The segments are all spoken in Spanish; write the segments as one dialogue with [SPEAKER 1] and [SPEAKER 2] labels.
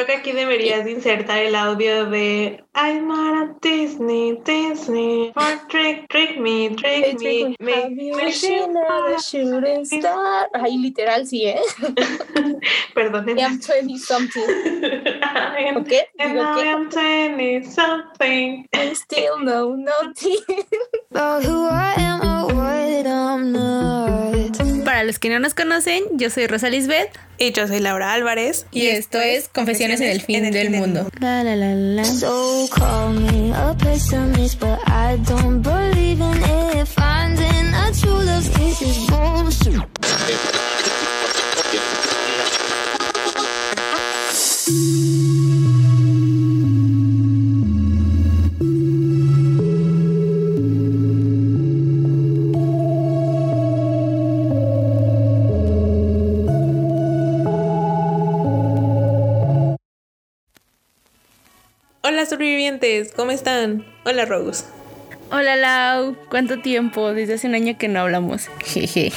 [SPEAKER 1] Creo que aquí deberías insertar el audio de I'm a Disney, Disney, for trick, trick me, trick me,
[SPEAKER 2] me, shooting star. Ay, literal, sí, ¿eh?
[SPEAKER 1] Perdón.
[SPEAKER 2] I'm 20 something.
[SPEAKER 1] ¿Ok? And I am 20 something.
[SPEAKER 2] I still know nothing. About who I am or what I'm not. Para los que no nos conocen, yo soy Rosa Lisbeth.
[SPEAKER 1] Y yo soy Laura Álvarez.
[SPEAKER 2] Y, esto es Confesiones, en el fin, del, mundo. La, la, la, la. So call me a pessimist, but I don't believe in it. Finding a true love kiss is bullshit.
[SPEAKER 1] Hola sobrevivientes, ¿cómo están? Hola Rose.
[SPEAKER 2] Hola Lau, ¿cuánto tiempo? Desde hace un año que no hablamos. Jeje.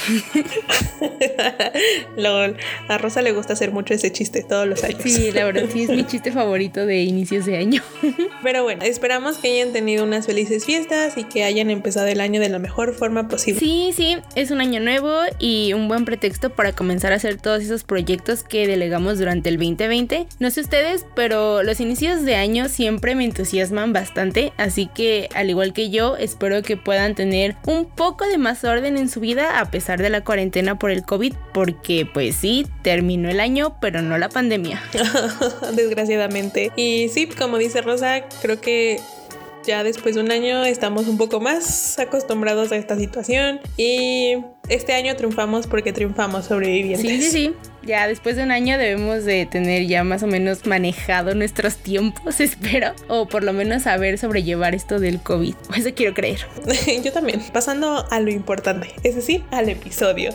[SPEAKER 1] Lol, a Rosa le gusta hacer mucho ese chiste todos los años.
[SPEAKER 2] Sí, la verdad sí es mi chiste favorito de inicios de año.
[SPEAKER 1] Pero bueno, esperamos que hayan tenido unas felices fiestas y que hayan empezado el año de la mejor forma posible.
[SPEAKER 2] Sí, sí, es un año nuevo y un buen pretexto para comenzar a hacer todos esos proyectos que delegamos durante el 2020. No sé ustedes, pero los inicios de año siempre me entusiasman bastante, así que al igual que yo, espero que puedan tener un poco de más orden en su vida a pesar de la cuarentena por el COVID, porque pues sí, terminó el año, pero no la pandemia.
[SPEAKER 1] Desgraciadamente. Y sí, como dice Rosa, creo que ya después de un año estamos un poco más acostumbrados a esta situación y este año triunfamos porque triunfamos sobrevivientes.
[SPEAKER 2] Sí, sí, sí ya después de un año debemos de tener ya más o menos manejado nuestros tiempos, espero, o por lo menos saber sobrellevar esto del COVID. Eso quiero creer.
[SPEAKER 1] Yo también. Pasando a lo importante, es decir, al episodio.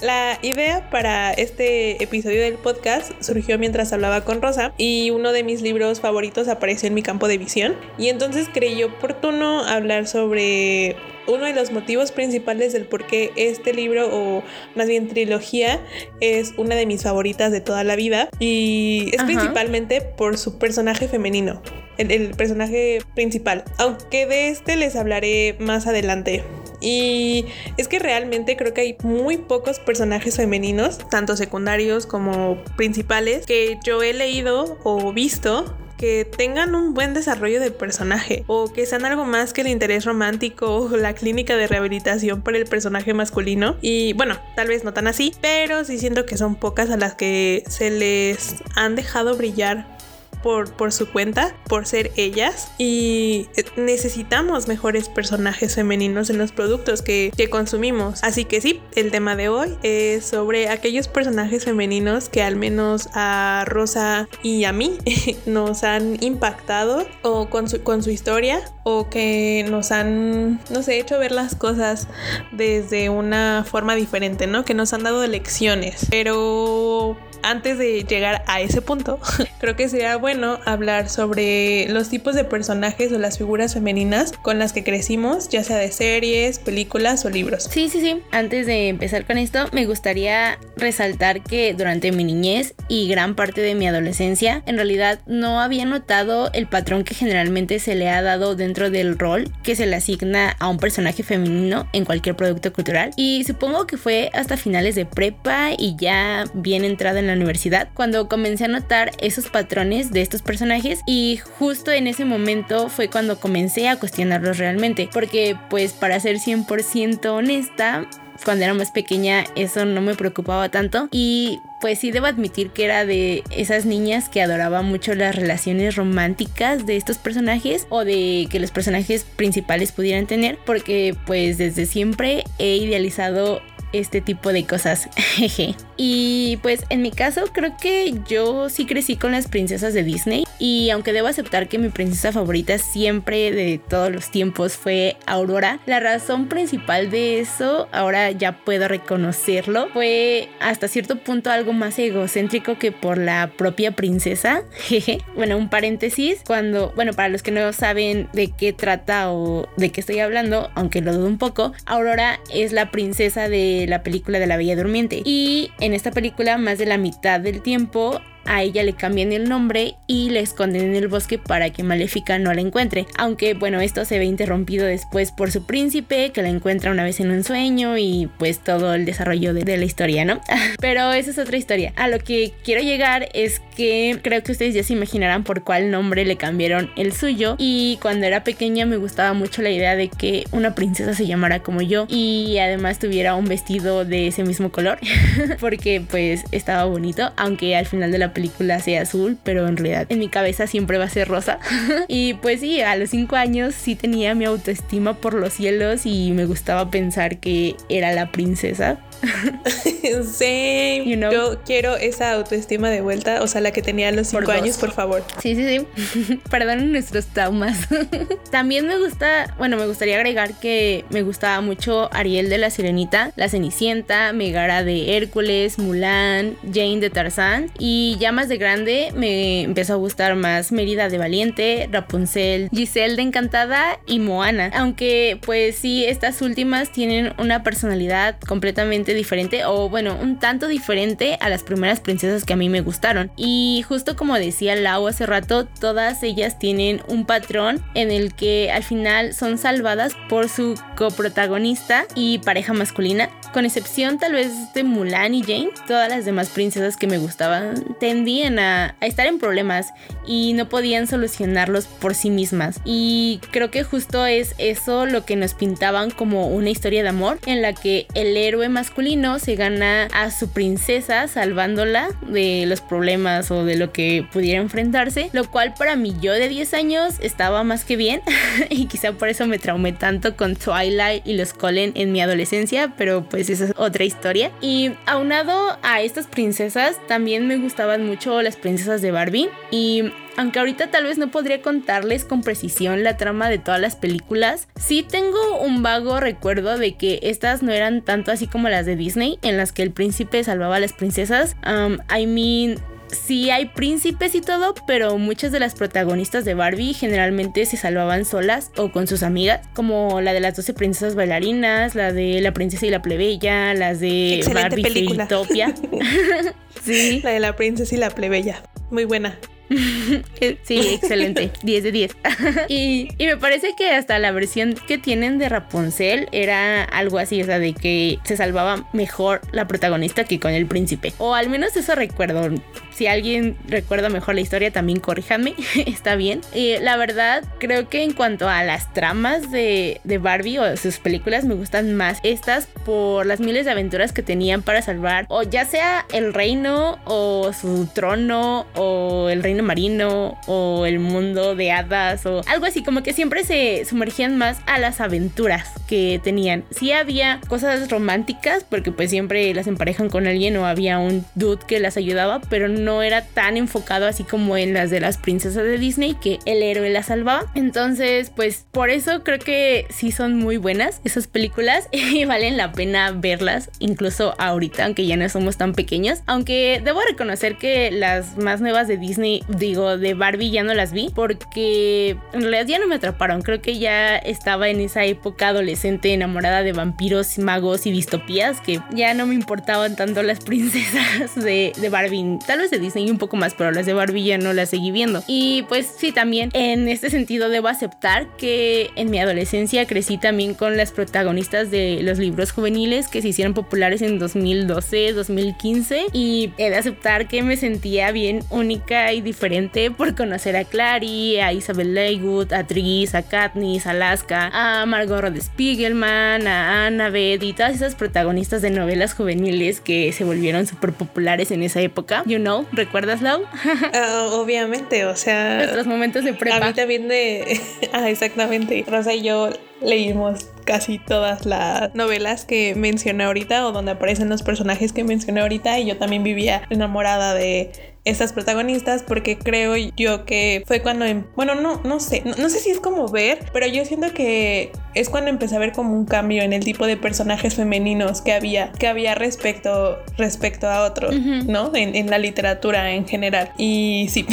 [SPEAKER 1] La idea para este episodio del podcast surgió mientras hablaba con Rosa y uno de mis libros favoritos apareció en mi campo de visión y entonces creí oportuno hablar sobre uno de los motivos principales del por qué este libro, o más bien trilogía, es una de mis favoritas de toda la vida. Y es principalmente por su personaje femenino. El, personaje principal. Aunque de este les hablaré más adelante. Y es que realmente creo que hay muy pocos personajes femeninos, tanto secundarios como principales, que yo he leído o visto que tengan un buen desarrollo de personaje o que sean algo más que el interés romántico o la clínica de rehabilitación para el personaje masculino. Y bueno, tal vez no tan así, pero sí siento que son pocas a las que se les han dejado brillar por, su cuenta, por ser ellas. Y necesitamos mejores personajes femeninos en los productos que, que consumimos. Así que sí, el tema de hoy es sobre aquellos personajes femeninos que al menos a Rosa y a mí nos han impactado o con su, con su historia o que nos han, no sé, hecho ver las cosas desde una forma diferente, ¿no? Que nos han dado lecciones. Pero antes de llegar a ese punto, creo que sería bueno hablar sobre los tipos de personajes o las figuras femeninas con las que crecimos, ya sea de series, películas o libros.
[SPEAKER 2] Sí, sí, sí. Antes de empezar con esto, me gustaría resaltar que durante mi niñez y gran parte de mi adolescencia, en realidad no había notado el patrón que generalmente se le ha dado dentro del rol que se le asigna a un personaje femenino en cualquier producto cultural. Y supongo que fue hasta finales de prepa y ya bien entrada en la universidad cuando comencé a notar esos patrones de estos personajes y justo en ese momento fue cuando comencé a cuestionarlos realmente porque pues para ser 100% honesta cuando era más pequeña eso no me preocupaba tanto y pues sí debo admitir que era de esas niñas que adoraba mucho las relaciones románticas de estos personajes o de que los personajes principales pudieran tener porque pues desde siempre he idealizado este tipo de cosas. y pues en mi caso creo que yo sí crecí con las princesas de Disney y aunque debo aceptar que mi princesa favorita siempre de todos los tiempos fue Aurora, la razón principal de eso, ahora ya puedo reconocerlo, fue hasta cierto punto algo más egocéntrico que por la propia princesa. Jeje. Bueno, un paréntesis, cuando, bueno, para los que no saben de qué trata o de qué estoy hablando, aunque lo dudo un poco, Aurora es la princesa de la película de la Bella Durmiente. Y en esta película más de la mitad del tiempo a ella le cambian el nombre y la esconden en el bosque para que Maléfica no la encuentre. Aunque bueno, esto se ve interrumpido después por su príncipe, que la encuentra una vez en un sueño y pues todo el desarrollo de, de la historia, ¿no? Pero esa es otra historia. A lo que quiero llegar es que creo que ustedes ya se imaginarán por cuál nombre le cambiaron el suyo y cuando era pequeña me gustaba mucho la idea de que una princesa se llamara como yo y además tuviera un vestido de ese mismo color porque pues estaba bonito aunque al final de la película sea azul pero en realidad en mi cabeza siempre va a ser rosa. Y pues sí a los 5 años sí tenía mi autoestima por los cielos y me gustaba pensar que era la princesa
[SPEAKER 1] sí, yo quiero esa autoestima de vuelta, o sea, la que tenía a los 5 años, por favor.
[SPEAKER 2] Sí, sí, sí. Perdonen nuestros traumas. También me gusta, bueno, me gustaría agregar que me gustaba mucho Ariel de la Sirenita, La Cenicienta, Megara de Hércules, Mulan, Jane de Tarzán y ya más de grande me empezó a gustar más Mérida de Valiente, Rapunzel, Giselle de Encantada y Moana. Aunque pues sí, estas últimas tienen una personalidad completamente diferente o bueno, un tanto diferente a las primeras princesas que a mí me gustaron. Y justo como decía Lau hace rato, todas ellas tienen un patrón en el que al final son salvadas por su coprotagonista y pareja masculina. Con excepción tal vez de Mulan y Jane, todas las demás princesas que me gustaban tendían a, a estar en problemas y no podían solucionarlos por sí mismas. Y creo que justo es eso lo que nos pintaban como una historia de amor en la que el héroe masculino se gana a su princesa salvándola de los problemas o de lo que pudiera enfrentarse, lo cual para mí yo de 10 años estaba más que bien y quizá por eso me traumé tanto con Twilight y los Colin en mi adolescencia, pero pues esa es otra historia. Y aunado a estas princesas, también me gustaban mucho las princesas de Barbie y aunque ahorita tal vez no podría contarles con precisión la trama de todas las películas, sí tengo un vago recuerdo de que estas no eran tanto así como las de Disney, en las que el príncipe salvaba a las princesas. Um, I mean, sí hay príncipes y todo, pero muchas de las protagonistas de Barbie generalmente se salvaban solas o con sus amigas, como la de las 12 princesas bailarinas, la de la princesa y la plebeya, las de Barbie película.
[SPEAKER 1] sí. La de la princesa y la plebeya. Muy buena.
[SPEAKER 2] sí, excelente. 10 de 10. y, me parece que hasta la versión que tienen de Rapunzel era algo así, o sea, de que se salvaba mejor la protagonista que con el príncipe. O al menos eso recuerdo. Si alguien recuerda mejor la historia, también corríjanme. Está bien. Y la verdad, creo que en cuanto a las tramas de, de Barbie o sus películas, me gustan más estas por las miles de aventuras que tenían para salvar, o ya sea el reino, o su trono, o el reino marino o el mundo de hadas o algo así, como que siempre se sumergían más a las aventuras que tenían. Sí había cosas románticas porque pues siempre las emparejan con alguien o había un dude que las ayudaba, pero no era tan enfocado así como en las de las princesas de Disney que el héroe las salvaba. Entonces pues por eso creo que sí son muy buenas esas películas y valen la pena verlas incluso ahorita, aunque ya no somos tan pequeños. Aunque debo reconocer que las más nuevas de Disney digo, de Barbie ya no las vi porque en realidad ya no me atraparon. Creo que ya estaba en esa época adolescente enamorada de vampiros, magos y distopías que ya no me importaban tanto las princesas de, de Barbie. Tal vez de Disney un poco más, pero las de Barbie ya no las seguí viendo. Y pues sí, también en este sentido debo aceptar que en mi adolescencia crecí también con las protagonistas de los libros juveniles que se hicieron populares en 2012, 2015 y he de aceptar que me sentía bien única y diferente diferente por conocer a Clary, a Isabel Leywood, a Tris, a Katniss, a Alaska, a Margot Rod Spiegelman, a Annabeth y todas esas protagonistas de novelas juveniles que se volvieron súper populares en esa época. You know, ¿recuerdas, Lau?
[SPEAKER 1] Ah, obviamente, o sea.
[SPEAKER 2] Nuestros momentos de prepa.
[SPEAKER 1] A mí también de. ah, exactamente. Rosa y yo leímos casi todas las novelas que mencioné ahorita o donde aparecen los personajes que mencioné ahorita y yo también vivía enamorada de estas protagonistas porque creo yo que fue cuando, em, bueno, no, no sé, no, sé si es como ver, pero yo siento que es cuando empecé a ver como un cambio en el tipo de personajes femeninos que había, que había respecto, respecto a otros, ¿no? En, en, la literatura en general. Y sí,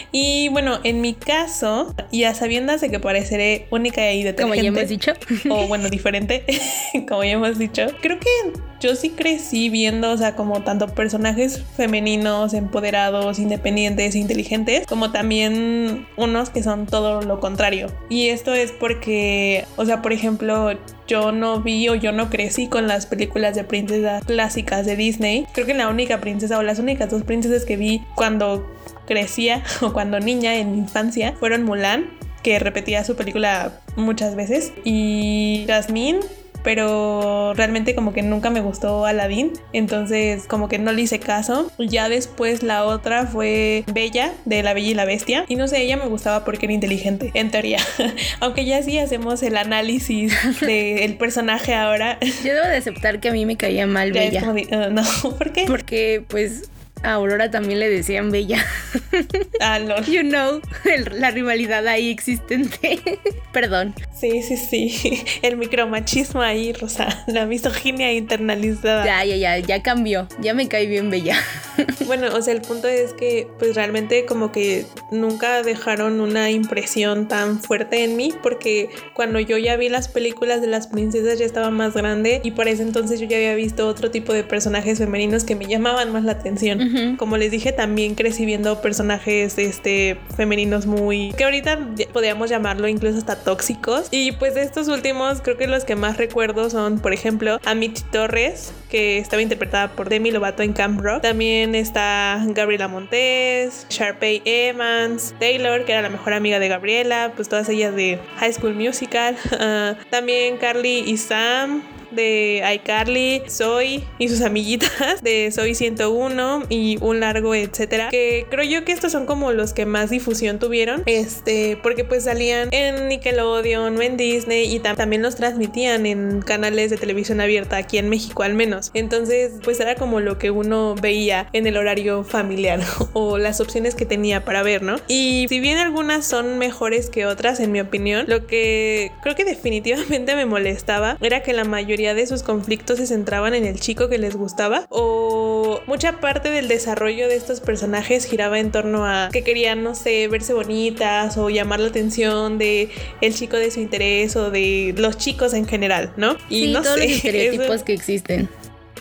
[SPEAKER 1] y bueno, en mi caso, y a sabiendas de que pareceré única y detergente.
[SPEAKER 2] Como ya hemos dicho.
[SPEAKER 1] O bueno, diferente, como ya hemos dicho. Creo que yo sí crecí viendo, o sea, como tanto personajes femeninos, empoderados, independientes, inteligentes, como también unos que son todo lo contrario. Y esto es porque, o sea, por ejemplo, yo no vi o yo no crecí con las películas de princesas clásicas de Disney. Creo que la única princesa o las únicas dos princesas que vi cuando crecía o cuando niña en mi infancia fueron Mulan, que repetía su película muchas veces, y Jasmine pero realmente como que nunca me gustó Aladdin, entonces como que no le hice caso. Ya después la otra fue Bella de La Bella y la Bestia y no sé, ella me gustaba porque era inteligente, en teoría. Aunque ya sí hacemos el análisis del personaje ahora.
[SPEAKER 2] Yo debo de aceptar que a mí me caía mal Bella.
[SPEAKER 1] Uh, no, ¿por qué?
[SPEAKER 2] Porque pues a Aurora también le decían Bella.
[SPEAKER 1] Ah, no.
[SPEAKER 2] You know, la rivalidad ahí existente. Perdón.
[SPEAKER 1] Sí, sí, sí. El micromachismo ahí, Rosa. La misoginia internalizada.
[SPEAKER 2] Ya, ya, ya, ya cambió. Ya me cae bien Bella.
[SPEAKER 1] Bueno, o sea, el punto es que pues realmente como que nunca dejaron una impresión tan fuerte en mí porque cuando yo ya vi las películas de las princesas ya estaba más grande y por ese entonces yo ya había visto otro tipo de personajes femeninos que me llamaban más la atención. Como les dije, también crecí viendo personajes este, femeninos muy... que ahorita podríamos llamarlo incluso hasta tóxicos. Y pues de estos últimos, creo que los que más recuerdo son, por ejemplo, Amit Torres, que estaba interpretada por Demi Lovato en Camp Rock. También está Gabriela Montes, Sharpay Evans, Taylor, que era la mejor amiga de Gabriela, pues todas ellas de High School Musical. Ah, también Carly y Sam, de iCarly, Soy y sus amiguitas de Soy 101 y un largo, etcétera. Que creo yo que estos son como los que más difusión tuvieron. Este, porque pues salían en Nickelodeon o en Disney y también los transmitían en canales de televisión abierta aquí en México al menos. Entonces, pues era como lo que uno veía en el horario familiar o las opciones que tenía para ver, ¿no? Y si bien algunas son mejores que otras, en mi opinión, lo que creo que definitivamente me molestaba era que la mayoría de sus conflictos se centraban en el chico que les gustaba o mucha parte del desarrollo de estos personajes giraba en torno a que querían, no sé, verse bonitas o llamar la atención de el chico de su interés o de los chicos en general, ¿no?
[SPEAKER 2] Y no todos sé, los estereotipos que existen.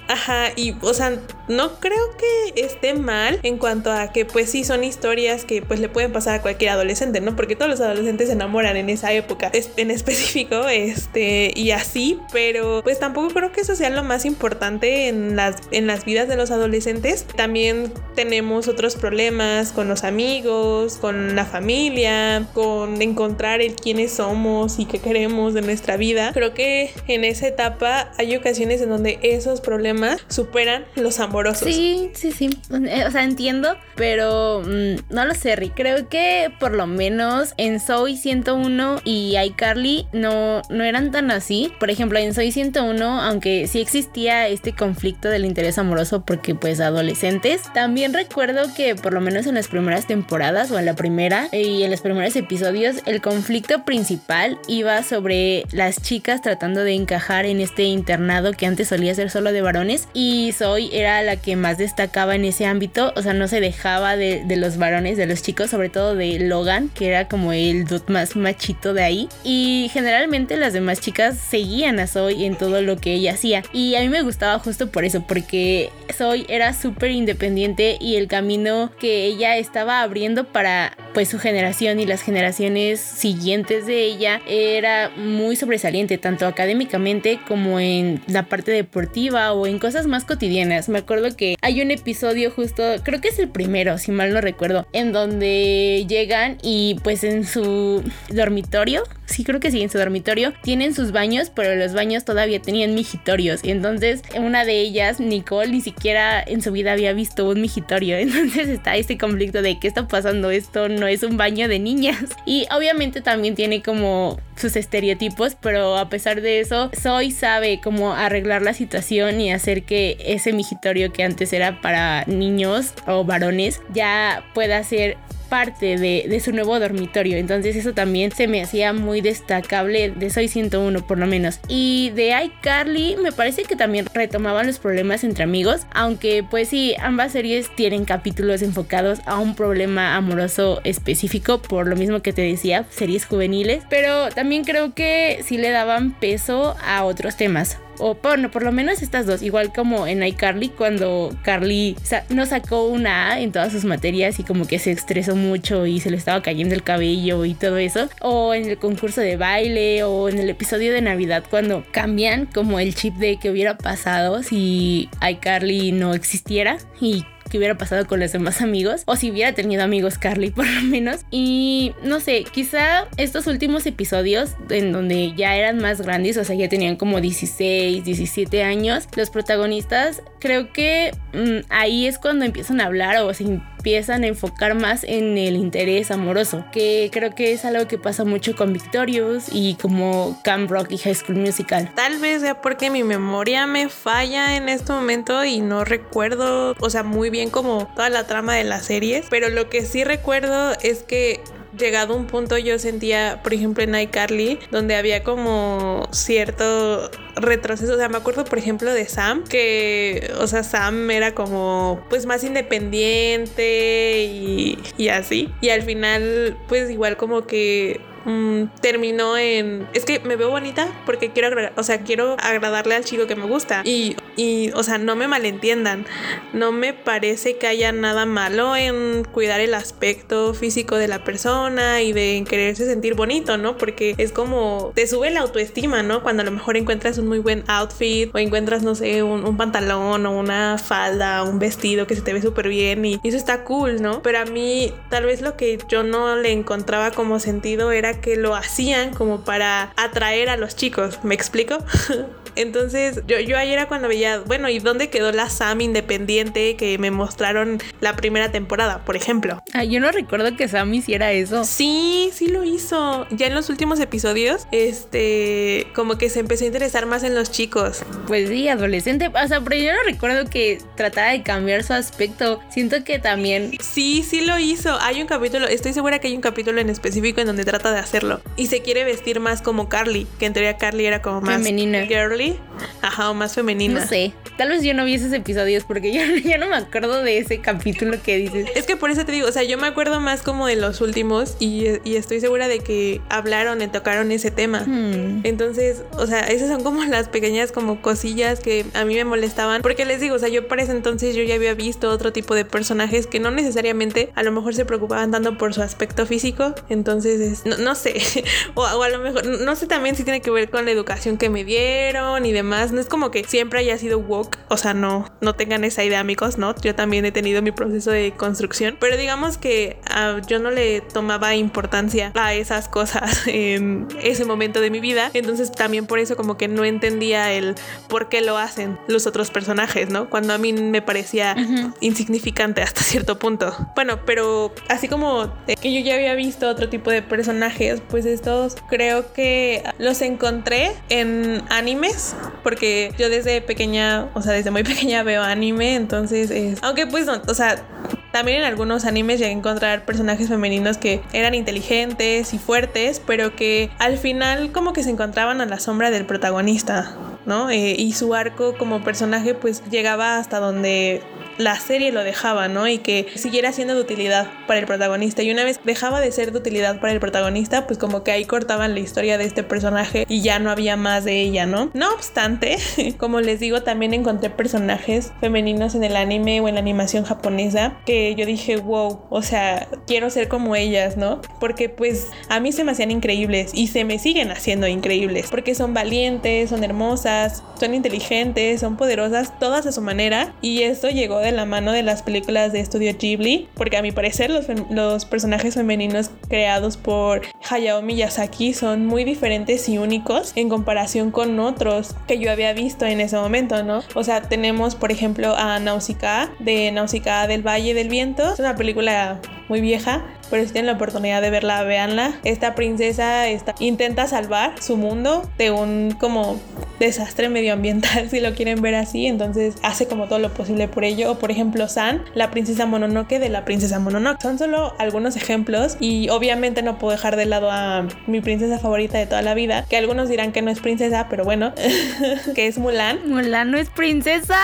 [SPEAKER 1] Ajá, y o sea, no creo que esté mal en cuanto a que pues sí son historias que pues le pueden pasar a cualquier adolescente, ¿no? Porque todos los adolescentes se enamoran en esa época en específico, este, y así, pero pues tampoco creo que eso sea lo más importante en las, en las vidas de los adolescentes. También tenemos otros problemas con los amigos, con la familia, con encontrar el quiénes somos y qué queremos de nuestra vida. Creo que en esa etapa hay ocasiones en donde esos problemas superan los amorosos.
[SPEAKER 2] Sí, sí, sí. Eh, o sea, entiendo, pero mm, no lo sé, Rick. Creo que por lo menos en Soy 101 y iCarly no, no eran tan así. Por ejemplo, en Soy 101, aunque sí existía este conflicto del interés amoroso porque pues adolescentes, también recuerdo que por lo menos en las primeras temporadas o en la primera y en los primeros episodios, el conflicto principal iba sobre las chicas tratando de encajar en este internado que antes solía ser solo de varones y Zoe era la que más destacaba en ese ámbito, o sea, no se dejaba de, los varones, de los chicos, sobre todo de Logan, que era como el dude más machito de ahí. Y generalmente las demás chicas seguían a Zoe en todo lo que ella hacía. Y a mí me gustaba justo por eso, porque Zoe era súper independiente y el camino que ella estaba abriendo para pues su generación y las generaciones siguientes de ella era muy sobresaliente, tanto académicamente como en la parte deportiva o en cosas más cotidianas. Me acuerdo que hay un episodio justo, creo que es el primero, si mal no recuerdo, en donde llegan y pues en su dormitorio, sí creo que sí, en su dormitorio, tienen sus baños, pero los baños todavía tenían mijitorios. Y entonces una de ellas, Nicole, ni siquiera en su vida había visto un mijitorio. Entonces está este conflicto de qué está pasando, esto no es un baño de niñas. Y obviamente también tiene como sus estereotipos, pero a pesar de eso, Soy sabe cómo arreglar la situación y hacer que ese mijitorio que antes era para niños o varones ya pueda ser parte de, su nuevo dormitorio. Entonces eso también se me hacía muy destacable de Soy 101 por lo menos. Y de iCarly me parece que también retomaban los problemas entre amigos, aunque pues sí, ambas series tienen capítulos enfocados a un problema amoroso específico, por lo mismo que te decía, series juveniles, pero también creo que sí le daban peso a otros temas o bueno, por lo menos estas dos, igual como en iCarly, cuando Carly no sacó una A en todas sus materias y como que se estresó mucho y se le estaba cayendo el cabello y todo eso, o en el concurso de baile o en el episodio de Navidad cuando cambian como el chip de que hubiera pasado si iCarly no existiera y que hubiera pasado con los demás amigos o si hubiera tenido amigos Carly por lo menos. Y no sé quizá estos últimos episodios en donde ya eran más grandes o sea ya tenían como 16 17 años los protagonistas creo que mm, ahí es cuando empiezan a hablar o se empiezan a enfocar más en el interés amoroso, que creo que es algo que pasa mucho con Victorious y como Camp Rock y High School Musical.
[SPEAKER 1] Tal vez sea porque mi memoria me falla en este momento y no recuerdo, o sea, muy bien como toda la trama de las series, pero lo que sí recuerdo es que llegado un punto yo sentía, por ejemplo, en iCarly, donde había como cierto retroceso. O sea, me acuerdo, por ejemplo, de Sam, que, o sea, Sam era como, pues, más independiente y, y así. Y al final, pues, igual como que Mm, terminó en es que me veo bonita porque quiero o sea quiero agradarle al chico que me gusta. Y, y o sea no me malentiendan. No me parece que haya nada malo en cuidar el aspecto físico de la persona y de quererse sentir bonito no porque es como te sube la autoestima no cuando a lo mejor encuentras un muy buen outfit o encuentras no sé un, un pantalón o una falda un vestido que se te ve súper bien y eso está cool no pero a mí tal vez lo que yo no le encontraba como sentido era que lo hacían como para atraer a los chicos, ¿me explico? Entonces, yo, yo ayer era cuando veía, bueno, ¿y dónde quedó la Sam independiente que me mostraron la primera temporada, por ejemplo?
[SPEAKER 2] Ah, yo no recuerdo que Sam hiciera eso.
[SPEAKER 1] Sí, sí lo hizo. Ya en los últimos episodios, este, como que se empezó a interesar más en los chicos.
[SPEAKER 2] Pues sí, adolescente. O sea, pero yo no recuerdo que tratara de cambiar su aspecto. Siento que también.
[SPEAKER 1] Sí, sí lo hizo. Hay un capítulo, estoy segura que hay un capítulo en específico en donde trata de hacerlo. Y se quiere vestir más como Carly, que en teoría Carly era como más
[SPEAKER 2] femenina.
[SPEAKER 1] family Ajá, o más femenina.
[SPEAKER 2] No sé. Tal vez yo no vi esos episodios porque yo ya no me acuerdo de ese capítulo que dices.
[SPEAKER 1] Es que por eso te digo, o sea, yo me acuerdo más como de los últimos y, estoy segura de que hablaron y tocaron ese tema. Hmm. Entonces, o sea, esas son como las pequeñas como cosillas que a mí me molestaban. Porque les digo, o sea, yo para ese entonces yo ya había visto otro tipo de personajes que no necesariamente a lo mejor se preocupaban tanto por su aspecto físico. Entonces, no, sé. o, o, a lo mejor, no sé también si tiene que ver con la educación que me dieron y demás. No es como que siempre haya sido woke. O sea, no, no tengan esa idea, amigos, ¿no? Yo también he tenido mi proceso de construcción. Pero digamos que uh, yo no le tomaba importancia a esas cosas en ese momento de mi vida. Entonces también por eso como que no entendía el por qué lo hacen los otros personajes, ¿no? Cuando a mí me parecía insignificante hasta cierto punto. Bueno, pero así como que yo ya había visto otro tipo de personajes, pues estos creo que los encontré en animes porque yo desde pequeña, o sea, desde muy pequeña veo anime, entonces es, aunque pues no, o sea, también en algunos animes llegué a encontrar personajes femeninos que eran inteligentes y fuertes, pero que al final como que se encontraban a la sombra del protagonista, ¿no? Eh, y su arco como personaje pues llegaba hasta donde la serie lo dejaba, ¿no? Y que siguiera siendo de utilidad para el protagonista. Y una vez dejaba de ser de utilidad para el protagonista, pues como que ahí cortaban la historia de este personaje y ya no había más de ella, ¿no? No obstante, como les digo, también encontré personajes femeninos en el anime o en la animación japonesa que yo dije, wow, o sea, quiero ser como ellas, ¿no? Porque pues a mí se me hacían increíbles y se me siguen haciendo increíbles porque son valientes, son hermosas, son inteligentes, son poderosas, todas a su manera y esto llegó de la mano de las películas de estudio Ghibli, porque a mi parecer los, los personajes femeninos creados por Hayao Miyazaki son muy diferentes y únicos en comparación con otros que yo había visto en ese momento, ¿no? O sea, tenemos por ejemplo a Nausicaa de Nausicaa del Valle del Viento, es una película muy vieja, pero si tienen la oportunidad de verla, véanla. Esta princesa está, intenta salvar su mundo de un como desastre medioambiental, si lo quieren ver así, entonces hace como todo lo posible por ello. O por ejemplo, San, la princesa Mononoke de la princesa Mononoke. Son solo algunos ejemplos y obviamente no puedo dejar de lado a mi princesa favorita de toda la vida, que algunos dirán que no es princesa, pero bueno, que es Mulan.
[SPEAKER 2] Mulan no es princesa.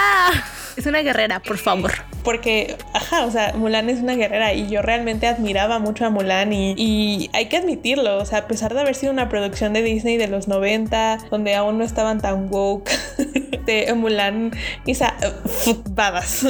[SPEAKER 2] Es una guerrera, por favor.
[SPEAKER 1] Porque, ajá, o sea, Mulan es una guerrera y yo realmente admiraba mucho a Mulan y, y, hay que admitirlo, o sea, a pesar de haber sido una producción de Disney de los 90, donde aún no estaban tan woke, de Mulan y badas.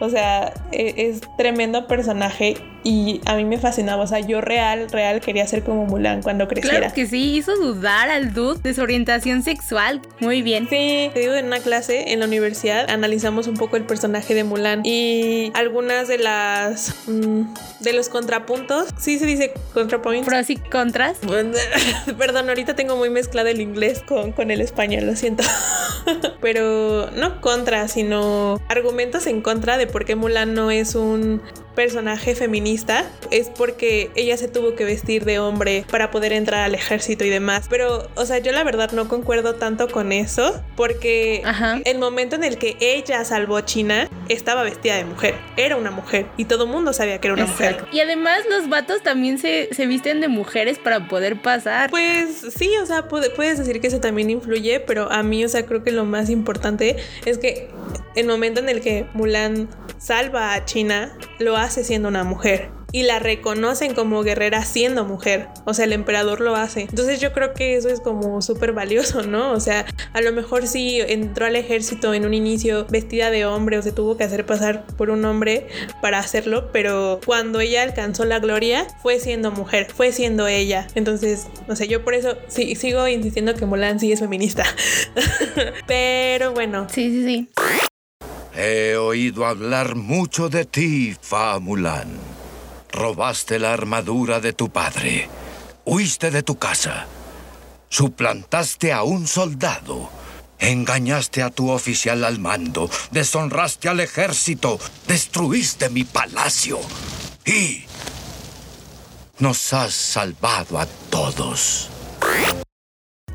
[SPEAKER 1] O sea, e, es tremendo personaje y a mí me fascinaba. O sea, yo real, real quería ser como Mulan cuando creciera.
[SPEAKER 2] Claro que sí, hizo dudar al dude de su orientación sexual. Muy bien.
[SPEAKER 1] Sí, te digo, en una clase en la universidad analizamos un poco el personaje de Mulan y algunas de las. Mm, de los contrapuntos. Sí se dice contrapoints.
[SPEAKER 2] Pros y contras.
[SPEAKER 1] Perdón, ahorita tengo muy mezclado el inglés con, con el español, lo siento. Pero no contra, sino argumentos en contra de por qué Mulan no es un personaje feminista es porque ella se tuvo que vestir de hombre para poder entrar al ejército y demás. Pero, o sea, yo la verdad no concuerdo tanto con eso porque el momento en el que ella salvó a China estaba vestida de mujer. Era una mujer y todo el mundo sabía que era una mujer.
[SPEAKER 2] Y además los vatos también se, se, visten de mujeres para poder pasar.
[SPEAKER 1] Pues sí, o sea, puedes decir que eso también influye, pero a mí, o sea, creo que lo más importante es que el momento en el que Mulan salva a China, lo hace siendo una mujer y la reconocen como guerrera siendo mujer. O sea, el emperador lo hace. Entonces yo creo que eso es como súper valioso, ¿no? O sea, a lo mejor sí entró al ejército en un inicio vestida de hombre o se tuvo que hacer pasar por un hombre para hacerlo, pero cuando ella alcanzó la gloria fue siendo mujer, fue siendo ella. Entonces, no sé, yo por eso sí, sigo insistiendo que Mulan sí es feminista. pero bueno.
[SPEAKER 2] Sí, sí, sí.
[SPEAKER 3] He oído hablar mucho de ti, Fa Mulan. Robaste la armadura de tu padre. Huiste de tu casa. Suplantaste a un soldado. Engañaste a tu oficial al mando. Deshonraste al ejército. Destruiste mi palacio. Y nos has salvado a todos.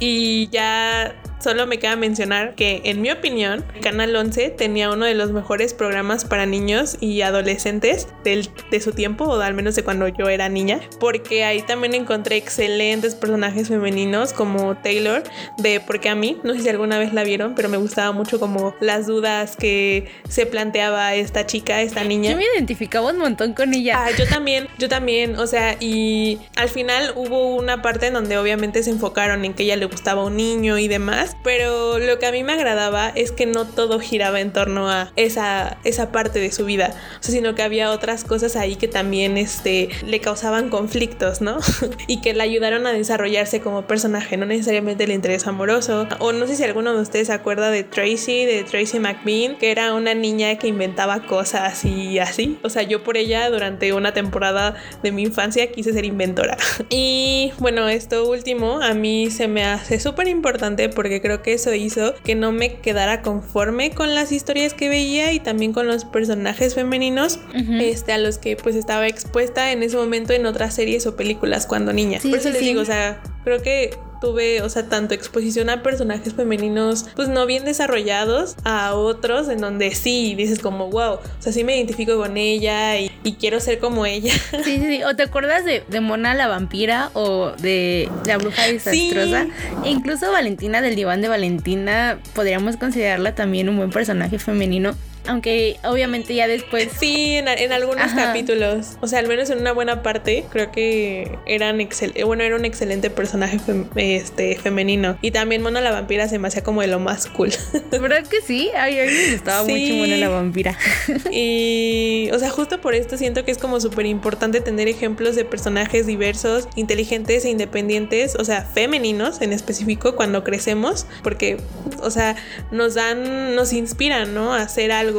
[SPEAKER 1] Y ya Solo me queda mencionar que, en mi opinión, Canal 11 tenía uno de los mejores programas para niños y adolescentes del, de su tiempo, o al menos de cuando yo era niña, porque ahí también encontré excelentes personajes femeninos como Taylor, de Porque a mí, no sé si alguna vez la vieron, pero me gustaba mucho como las dudas que se planteaba esta chica, esta niña.
[SPEAKER 2] Yo me identificaba un montón con ella.
[SPEAKER 1] Ah, yo también, yo también, o sea, y al final hubo una parte en donde obviamente se enfocaron en que ella le gustaba un niño y demás, pero lo que a mí me agradaba es que no todo giraba en torno a esa, esa parte de su vida, sino que había otras cosas ahí que también este, le causaban conflictos, ¿no? y que le ayudaron a desarrollarse como personaje, no necesariamente el interés amoroso. O no sé si alguno de ustedes se acuerda de Tracy, de Tracy McBean, que era una niña que inventaba cosas y así. O sea, yo por ella durante una temporada de mi infancia quise ser inventora. y bueno, esto último a mí se me hace súper importante porque creo que eso hizo que no me quedara conforme con las historias que veía y también con los personajes femeninos este, a los que pues estaba expuesta en ese momento en otras series o películas cuando niña. Por eso les digo, o sea, creo que tuve, o sea, tanto exposición a personajes femeninos, pues no bien desarrollados, a otros en donde sí dices como, wow, o sea, sí me identifico con ella y, quiero ser como ella.
[SPEAKER 2] Sí, sí, sí. O te acuerdas de, Mona la vampira o de la bruja desastrosa. E incluso Valentina del diván de Valentina, podríamos considerarla también un buen personaje femenino aunque obviamente ya después.
[SPEAKER 1] Sí, en, algunos capítulos. O sea, al menos en una buena parte, creo que eran excel bueno, era un excelente personaje este, femenino. Y también Mona la vampira se me hacía como de lo más cool.
[SPEAKER 2] ¿Verdad que sí? Ay, a mí me gustaba mucho Mona la vampira.
[SPEAKER 1] y, o sea, justo por esto siento que es como súper importante tener ejemplos de personajes diversos, inteligentes e independientes, o sea, femeninos en específico cuando crecemos, porque, o sea, nos dan, nos inspiran, ¿no? A hacer algo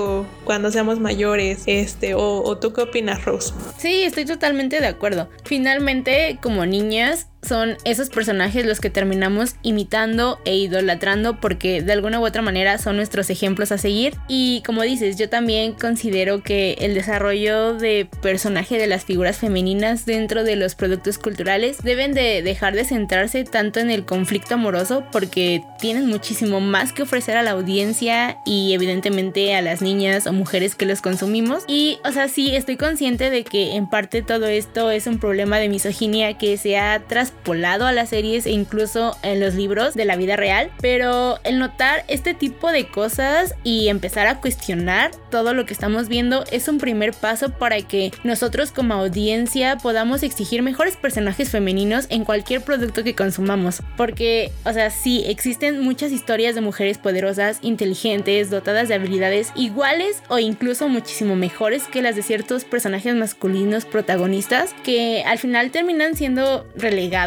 [SPEAKER 1] cuando seamos mayores, este, o, o tú qué opinas, Rose?
[SPEAKER 2] Sí, estoy totalmente de acuerdo. Finalmente, como niñas, son esos personajes los que terminamos imitando e idolatrando porque de alguna u otra manera son nuestros ejemplos a seguir. Y como dices, yo también considero que el desarrollo de personaje de las figuras femeninas dentro de los productos culturales deben de dejar de centrarse tanto en el conflicto amoroso porque tienen muchísimo más que ofrecer a la audiencia y evidentemente a las niñas o mujeres que los consumimos. Y o sea, sí, estoy consciente de que en parte todo esto es un problema de misoginia que se ha traspolado a las series e incluso en los libros de la vida real, pero el notar este tipo de cosas y empezar a cuestionar todo lo que estamos viendo es un primer paso para que nosotros como audiencia podamos exigir mejores personajes femeninos en cualquier producto que consumamos, porque, o sea, sí, existen muchas historias de mujeres poderosas, inteligentes, dotadas de habilidades iguales o incluso muchísimo mejores que las de ciertos personajes masculinos protagonistas que al final terminan siendo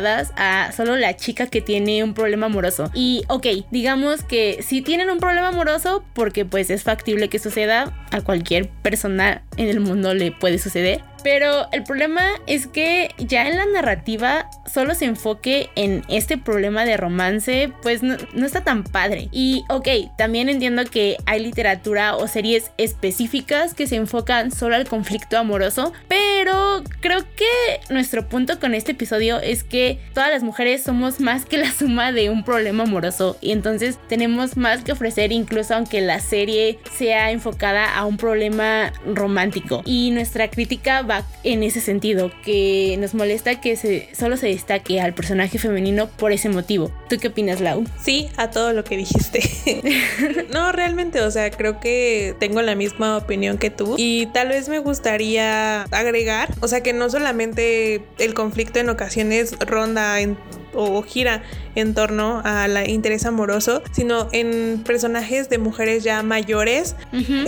[SPEAKER 2] a solo la chica que tiene un problema amoroso. Y ok, digamos que si tienen un problema amoroso, porque pues es factible que suceda, a cualquier persona en el mundo le puede suceder. Pero el problema es que ya en la narrativa solo se enfoque en este problema de romance, pues no, está tan padre. Y ok, también entiendo que hay literatura o series específicas que se enfocan solo al conflicto amoroso, pero creo que nuestro punto con este episodio es que todas las mujeres somos más que la suma de un problema amoroso y entonces tenemos más que ofrecer incluso aunque la serie sea enfocada a un problema romántico. Y nuestra crítica va en ese sentido, que nos molesta que se, solo se destaque al personaje femenino por ese motivo. ¿Tú qué opinas, Lau?
[SPEAKER 1] Sí, a todo lo que dijiste. no, realmente, o sea, creo que tengo la misma opinión que tú y tal vez me gustaría agregar, o sea, que no solamente el conflicto en ocasiones ronda en o gira en torno al interés amoroso, sino en personajes de mujeres ya mayores,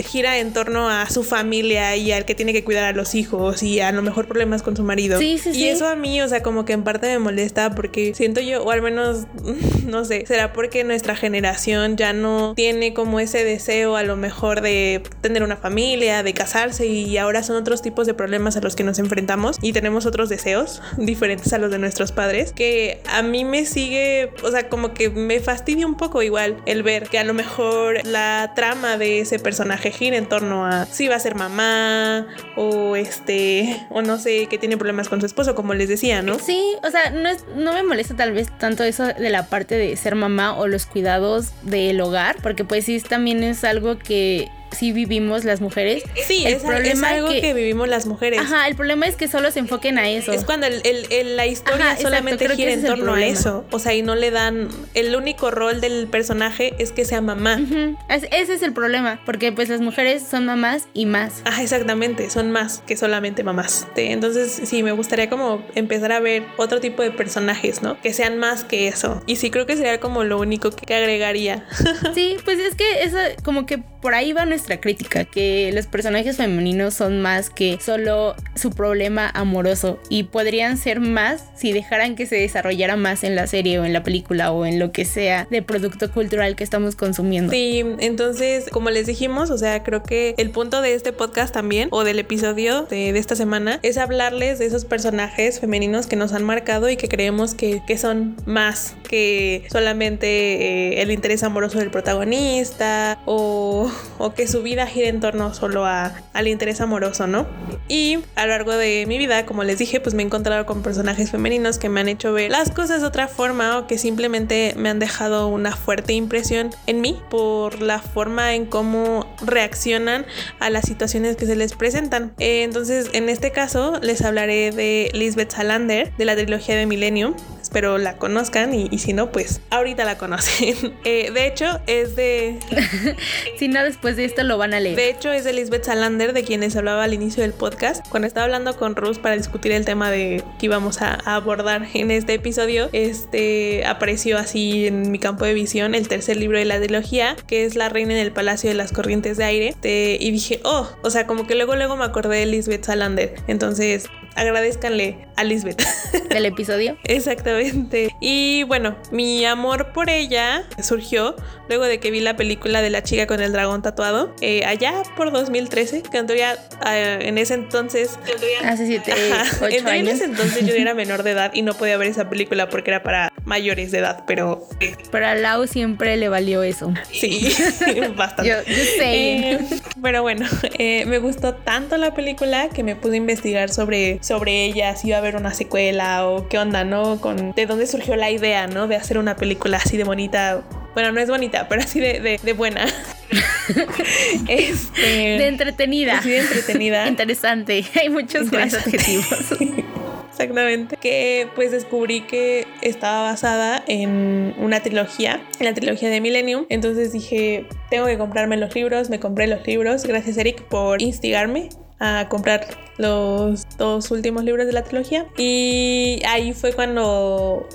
[SPEAKER 1] gira en torno a su familia y al que tiene que cuidar a los hijos y a lo mejor problemas con su marido. y eso a mí, o sea, como que en parte me molesta porque siento yo, o al menos, no sé, será porque nuestra generación ya no tiene como ese deseo a lo mejor de tener una familia, de casarse y ahora son otros tipos de problemas a los que nos enfrentamos y tenemos otros deseos diferentes a los de nuestros padres que a mí me sigue, o sea, como que me fastidia un poco igual el ver que a lo mejor la trama de ese personaje gira en torno a si va a ser mamá o este, o no sé, que tiene problemas con su esposo, como les decía, ¿no?
[SPEAKER 2] Sí, o sea, no, es, no me molesta tal vez tanto eso de la parte de ser mamá o los cuidados del hogar, porque pues sí, también es algo que sí vivimos las mujeres.
[SPEAKER 1] Sí, el es, problema es algo que, vivimos las mujeres.
[SPEAKER 2] Ajá, el problema es que solo se enfoquen a eso.
[SPEAKER 1] Es cuando el, la historia solamente gira en torno a eso. O sea, y no le dan. El único rol del personaje es que sea mamá.
[SPEAKER 2] ese es el problema, porque pues las mujeres son mamás y más.
[SPEAKER 1] Ajá, exactamente, son más que solamente mamás. Entonces, sí, me gustaría como empezar a ver otro tipo de personajes, ¿no? Que sean más que eso. Y sí, creo que sería como lo único que agregaría.
[SPEAKER 2] sí, pues es que eso, como que por ahí va nuestra crítica, que los personajes femeninos son más que solo su problema amoroso y podrían ser más si dejaran que se desarrollara más en la serie o en la película o en lo que sea de producto cultural que estamos consumiendo.
[SPEAKER 1] Sí, entonces, como les dijimos, o sea, creo que el punto de este podcast también o del episodio de, esta semana es hablarles de esos personajes femeninos que nos han marcado y que creemos que, son más que solamente eh, el interés amoroso del protagonista o o, que su vida gira en torno solo a, al interés amoroso, ¿no? Y a lo largo de mi vida, como les dije, pues me he encontrado con personajes femeninos que me han hecho ver las cosas de otra forma o que simplemente me han dejado una fuerte impresión en mí por la forma en cómo reaccionan a las situaciones que se les presentan. Eh, entonces, en este caso, les hablaré de Lisbeth Salander, de la trilogía de Millennium espero la conozcan y, si no, pues ahorita la conocen. Eh, de hecho, es de...
[SPEAKER 2] si no, después de esto lo van a leer.
[SPEAKER 1] De hecho, es de Lisbeth Salander, de quienes hablaba al inicio del podcast. Cuando estaba hablando con Ruth para discutir el tema de que íbamos a, abordar en este episodio, este apareció así en mi campo de visión el tercer libro de la trilogía, que es La Reina en el Palacio de las Corrientes de Aire. y dije, oh, o sea, como que luego, luego me acordé de Lisbeth Salander. Entonces, agradezcanle a Lisbeth.
[SPEAKER 2] Del episodio.
[SPEAKER 1] Exactamente. Y bueno, mi amor por ella surgió luego de que vi la película de la chica con el dragón tatuado, eh, allá por 2013, que en teoría eh, en ese entonces...
[SPEAKER 2] Hace siete, ocho
[SPEAKER 1] en ese entonces yo era menor de edad y no podía ver esa película porque era para mayores de edad, pero...
[SPEAKER 2] Para Lau siempre le valió eso.
[SPEAKER 1] Sí, bastante.
[SPEAKER 2] Yo, sé.
[SPEAKER 1] Eh, pero bueno, me gustó tanto la película que me pude investigar sobre, sobre ella, si iba a haber una secuela o qué onda, ¿no? Con de dónde surgió la idea, ¿no? De hacer una película así de bonita bueno, no es bonita, pero así de, de, buena.
[SPEAKER 2] este, de entretenida.
[SPEAKER 1] Así de entretenida.
[SPEAKER 2] Interesante. Hay muchos más adjetivos.
[SPEAKER 1] Exactamente. Que pues descubrí que estaba basada en una trilogía, en la trilogía de Millennium. Entonces dije, tengo que comprarme los libros. Me compré los libros. Gracias Eric por instigarme a comprar los dos últimos libros de la trilogía. Y ahí fue cuando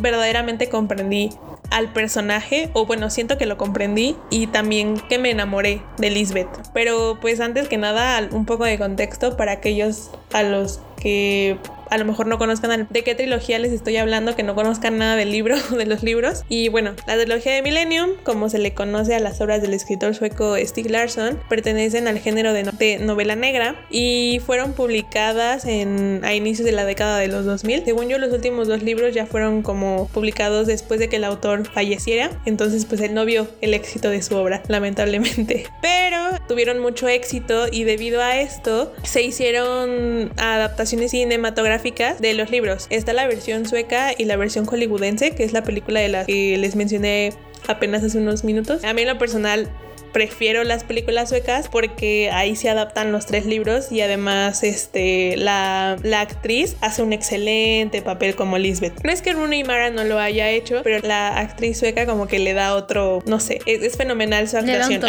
[SPEAKER 1] verdaderamente comprendí al personaje, o bueno, siento que lo comprendí y también que me enamoré de Lisbeth. Pero pues antes que nada, un poco de contexto para aquellos a los que a lo mejor no conozcan de qué trilogía les estoy hablando, que no conozcan nada del libro, de los libros. Y bueno, la trilogía de Millennium, como se le conoce a las obras del escritor sueco Stig Larsson, pertenecen al género de, novela negra y fueron publicadas en, a inicios de la década de los 2000. Según yo, los últimos dos libros ya fueron como publicados después de que el autor falleciera, entonces pues él no vio el éxito de su obra, lamentablemente. Pero tuvieron mucho éxito y debido a esto se hicieron adaptaciones cinematográficas de los libros. Está la versión sueca y la versión hollywoodense, que es la película de la que les mencioné apenas hace unos minutos. A mí en lo personal prefiero las películas suecas porque ahí se adaptan los tres libros y además este, la, la actriz hace un excelente papel como Lisbeth. No es que Rooney Mara no lo haya hecho, pero la actriz sueca como que le da otro, no sé, es, fenomenal su actuación.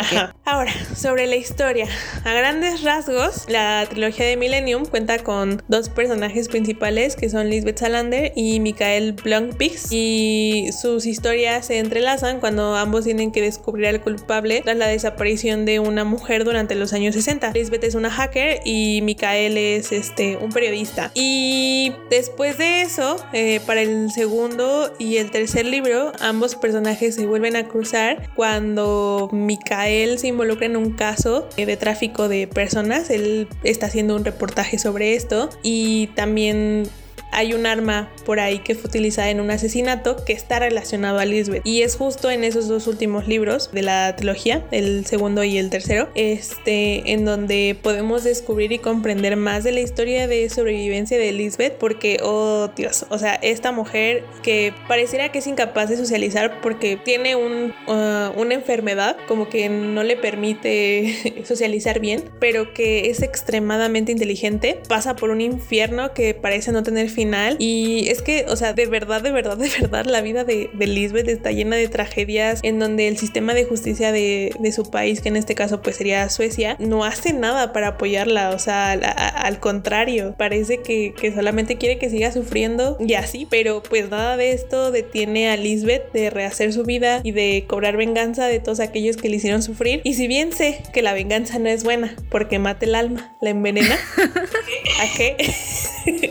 [SPEAKER 1] Ahora, sobre la historia. A grandes rasgos, la trilogía de Millennium cuenta con dos personajes principales que son Lisbeth Salander y Mikael Blomqvist y sus historias se entrelazan cuando ambos tienen que descubrir al culpable tras la desaparición de una mujer durante los años 60. Lisbeth es una hacker y Mikael es este, un periodista. Y después de eso, eh, para el segundo y el tercer libro, ambos personajes se vuelven a cruzar cuando Mikael se involucra en un caso de tráfico de personas. Él está haciendo un reportaje sobre esto y también hay un arma por ahí que fue utilizada en un asesinato que está relacionado a Lisbeth. Y es justo en esos dos últimos libros de la trilogía, el segundo y el tercero, este, en donde podemos descubrir y comprender más de la historia de sobrevivencia de Lisbeth, porque, oh Dios, o sea, esta mujer que pareciera que es incapaz de socializar porque tiene un, uh, una enfermedad como que no le permite socializar bien, pero que es extremadamente inteligente, pasa por un infierno que parece no tener fin y es que, o sea, de verdad, de verdad, de verdad, la vida de, de Lisbeth está llena de tragedias en donde el sistema de justicia de, de, su país, que en este caso pues sería Suecia, no hace nada para apoyarla. O sea, al, contrario, parece que, que solamente quiere que siga sufriendo y así, pero pues nada de esto detiene a Lisbeth de rehacer su vida y de cobrar venganza de todos aquellos que le hicieron sufrir. Y si bien sé que la venganza no es buena porque mata el alma, la envenena, ¿a qué?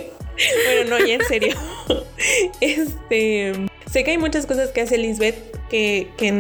[SPEAKER 1] bueno, no, ya en serio. Este. Sé que hay muchas cosas que hace Lisbeth que, que,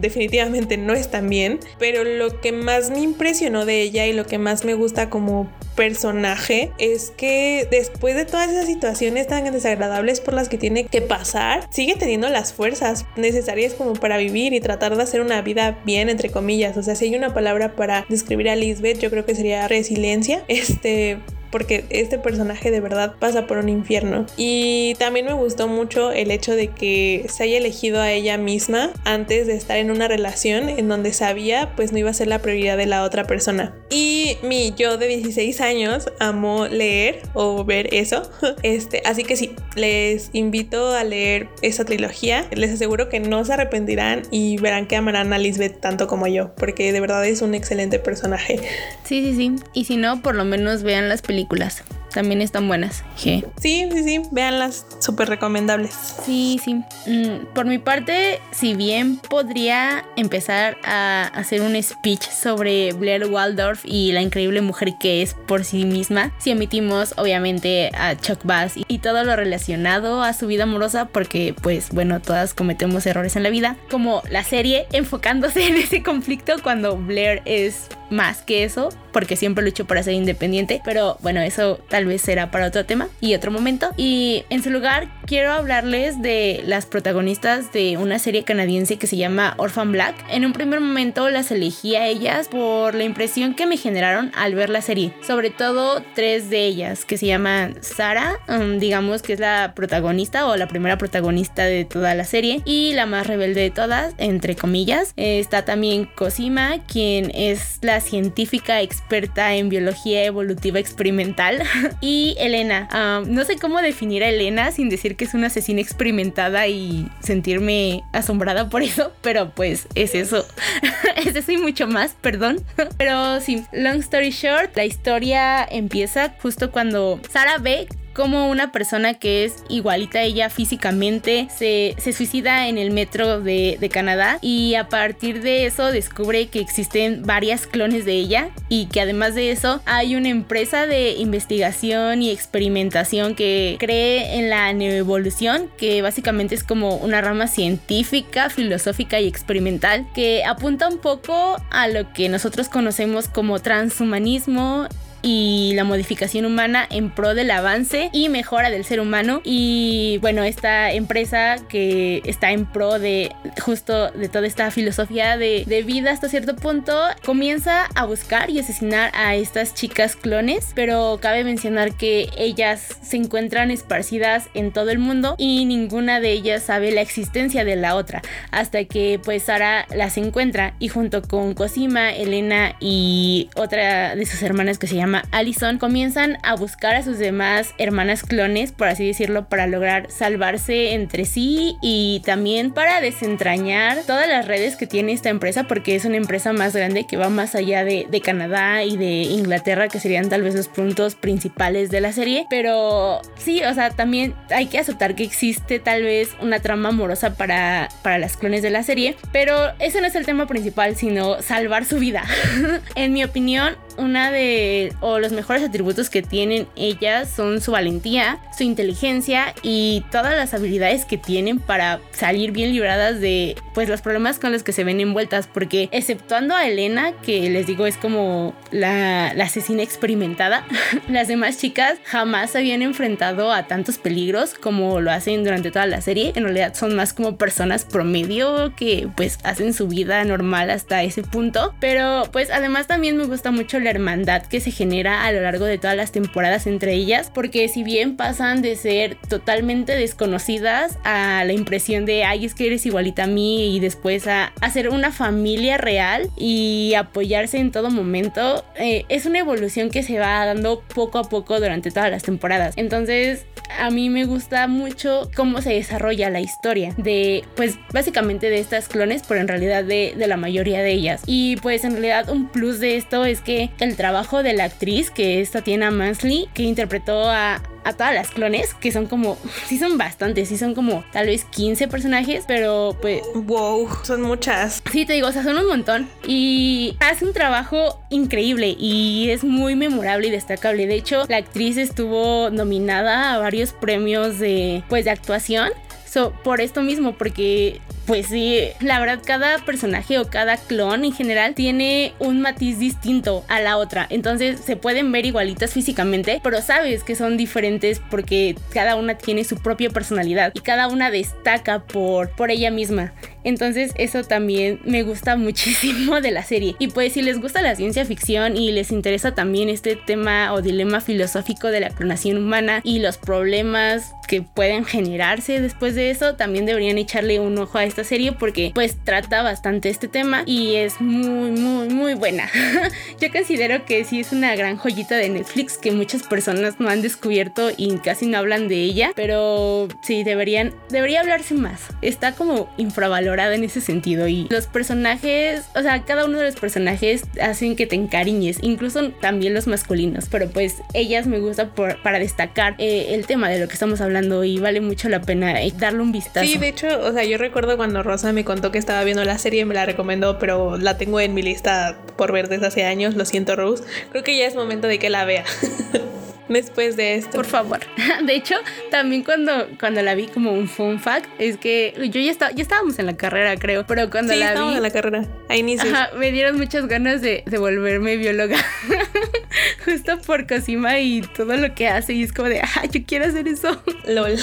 [SPEAKER 1] definitivamente no están bien, pero lo que más me impresionó de ella y lo que más me gusta como personaje es que después de todas esas situaciones tan desagradables por las que tiene que pasar, sigue teniendo las fuerzas necesarias como para vivir y tratar de hacer una vida bien, entre comillas. O sea, si hay una palabra para describir a Lisbeth, yo creo que sería resiliencia. Este, porque este personaje de verdad pasa por un infierno. Y también me gustó mucho el hecho de que se haya elegido a ella misma antes de estar en una relación en donde sabía pues no iba a ser la prioridad de la otra persona. Y mi yo de 16 años amo leer o ver eso. Este, así que sí, les invito a leer esa trilogía. Les aseguro que no se arrepentirán y verán que amarán a Lisbeth tanto como yo, porque de verdad es un excelente personaje.
[SPEAKER 2] Sí, sí, sí. Y si no, por lo menos vean las películas películas también están buenas.
[SPEAKER 1] Sí, sí, sí, véanlas, súper recomendables.
[SPEAKER 2] Sí, sí. Mm, por mi parte, si bien podría empezar a hacer un speech sobre Blair Waldorf y la increíble mujer que es por sí misma, si omitimos obviamente a Chuck Bass y todo lo relacionado a su vida amorosa, porque pues bueno, todas cometemos errores en la vida, como la serie enfocándose en ese conflicto cuando Blair es más que eso, porque siempre lucho para ser independiente, pero bueno, eso tal vez será para otro tema y otro momento. Y en su lugar, quiero hablarles de las protagonistas de una serie canadiense que se llama Orphan Black. En un primer momento las elegí a ellas por la impresión que me generaron al ver la serie, sobre todo tres de ellas, que se llaman Sara, um, digamos que es la protagonista o la primera protagonista de toda la serie, y la más rebelde de todas, entre comillas. Está también Cosima, quien es la científica experta en biología evolutiva experimental. y Elena, no sé cómo definir a Elena sin decir que es una asesina experimentada y sentirme asombrada por eso, pero pues es eso. es eso y mucho más, perdón. pero sí, long story short, la historia empieza justo cuando Sara ve como una persona que es igualita a ella físicamente se, suicida en el metro de, Canadá y a partir de eso descubre que existen varias clones de ella y que además de eso hay una empresa de investigación y experimentación que cree en la neoevolución que básicamente es como una rama científica, filosófica y experimental que apunta un poco a lo que nosotros conocemos como transhumanismo y la modificación humana en pro del avance y mejora del ser humano. Y bueno, esta empresa que está en pro de justo de toda esta filosofía de, de vida hasta cierto punto, comienza a buscar y asesinar a estas chicas clones, pero cabe mencionar que ellas se encuentran esparcidas en todo el mundo y ninguna de ellas sabe la existencia de la otra, hasta que pues Sara las encuentra y junto con Cosima, Elena y otra de sus hermanas que se llama Allison, comienzan a buscar a sus demás hermanas clones, por así decirlo, para lograr salvarse entre sí y también para desentrañar todas las redes que tiene esta empresa, porque es una empresa más grande que va más allá de, Canadá y de Inglaterra, que serían tal vez los puntos principales de la serie. Pero sí, o sea, también hay que aceptar que existe tal vez una trama amorosa para, para las clones de la serie, pero ese no es el tema principal, sino salvar su vida. en mi opinión, una de o los mejores atributos que tienen ellas son su valentía, su inteligencia y todas las habilidades que tienen para salir bien libradas de pues los problemas con los que se ven envueltas porque exceptuando a Elena que les digo es como la, la asesina experimentada las demás chicas jamás habían enfrentado a tantos peligros como lo hacen durante toda la serie. En realidad son más como personas promedio que pues hacen su vida normal hasta ese punto. Pero pues además también me gusta mucho la hermandad que se genera a lo largo de todas las temporadas entre ellas, porque si bien pasan de ser totalmente desconocidas a la impresión de, ay, es que eres igualita a mí y después a hacer una familia real y apoyarse en todo momento, eh, es una evolución que se va dando poco a poco durante todas las temporadas. Entonces, a mí me gusta mucho cómo se desarrolla la historia de, pues básicamente de estas clones, pero en realidad de, de la mayoría de ellas. Y pues en realidad un plus de esto es que el trabajo de la actriz, que es Tatiana Mansley, que interpretó a, a todas las clones, que son como, sí son bastantes, sí son como tal vez 15 personajes, pero pues...
[SPEAKER 1] Wow, son muchas.
[SPEAKER 2] Sí, te digo, o sea, son un montón. Y hace un trabajo increíble y es muy memorable y destacable. De hecho, la actriz estuvo nominada a varios premios de, pues, de actuación. So, por esto mismo, porque pues sí, la verdad cada personaje o cada clon en general tiene un matiz distinto a la otra. Entonces se pueden ver igualitas físicamente, pero sabes que son diferentes porque cada una tiene su propia personalidad y cada una destaca por, por ella misma. Entonces eso también me gusta muchísimo de la serie. Y pues si les gusta la ciencia ficción y les interesa también este tema o dilema filosófico de la clonación humana y los problemas que pueden generarse después de eso, también deberían echarle un ojo a esta serie porque pues trata bastante este tema y es muy muy muy buena. Yo considero que sí es una gran joyita de Netflix que muchas personas no han descubierto y casi no hablan de ella, pero sí deberían debería hablarse más. Está como infravalorada enamorada en ese sentido y los personajes, o sea, cada uno de los personajes hacen que te encariñes, incluso también los masculinos, pero pues ellas me gusta por, para destacar eh, el tema de lo que estamos hablando y vale mucho la pena eh, darle un vistazo.
[SPEAKER 1] Sí, de hecho, o sea, yo recuerdo cuando Rosa me contó que estaba viendo la serie, me la recomendó, pero la tengo en mi lista por ver desde hace años, lo siento Rose, creo que ya es momento de que la vea. después de esto.
[SPEAKER 2] Por favor. De hecho, también cuando, cuando la vi como un fun fact, es que yo ya estaba, ya estábamos en la carrera, creo, pero cuando
[SPEAKER 1] sí,
[SPEAKER 2] la
[SPEAKER 1] estábamos
[SPEAKER 2] vi.
[SPEAKER 1] en la carrera, a inicios.
[SPEAKER 2] Ajá, me dieron muchas ganas de, de volverme bióloga. Justo por Cosima y todo lo que hace. Y es como de, ah, yo quiero hacer eso.
[SPEAKER 1] LOL.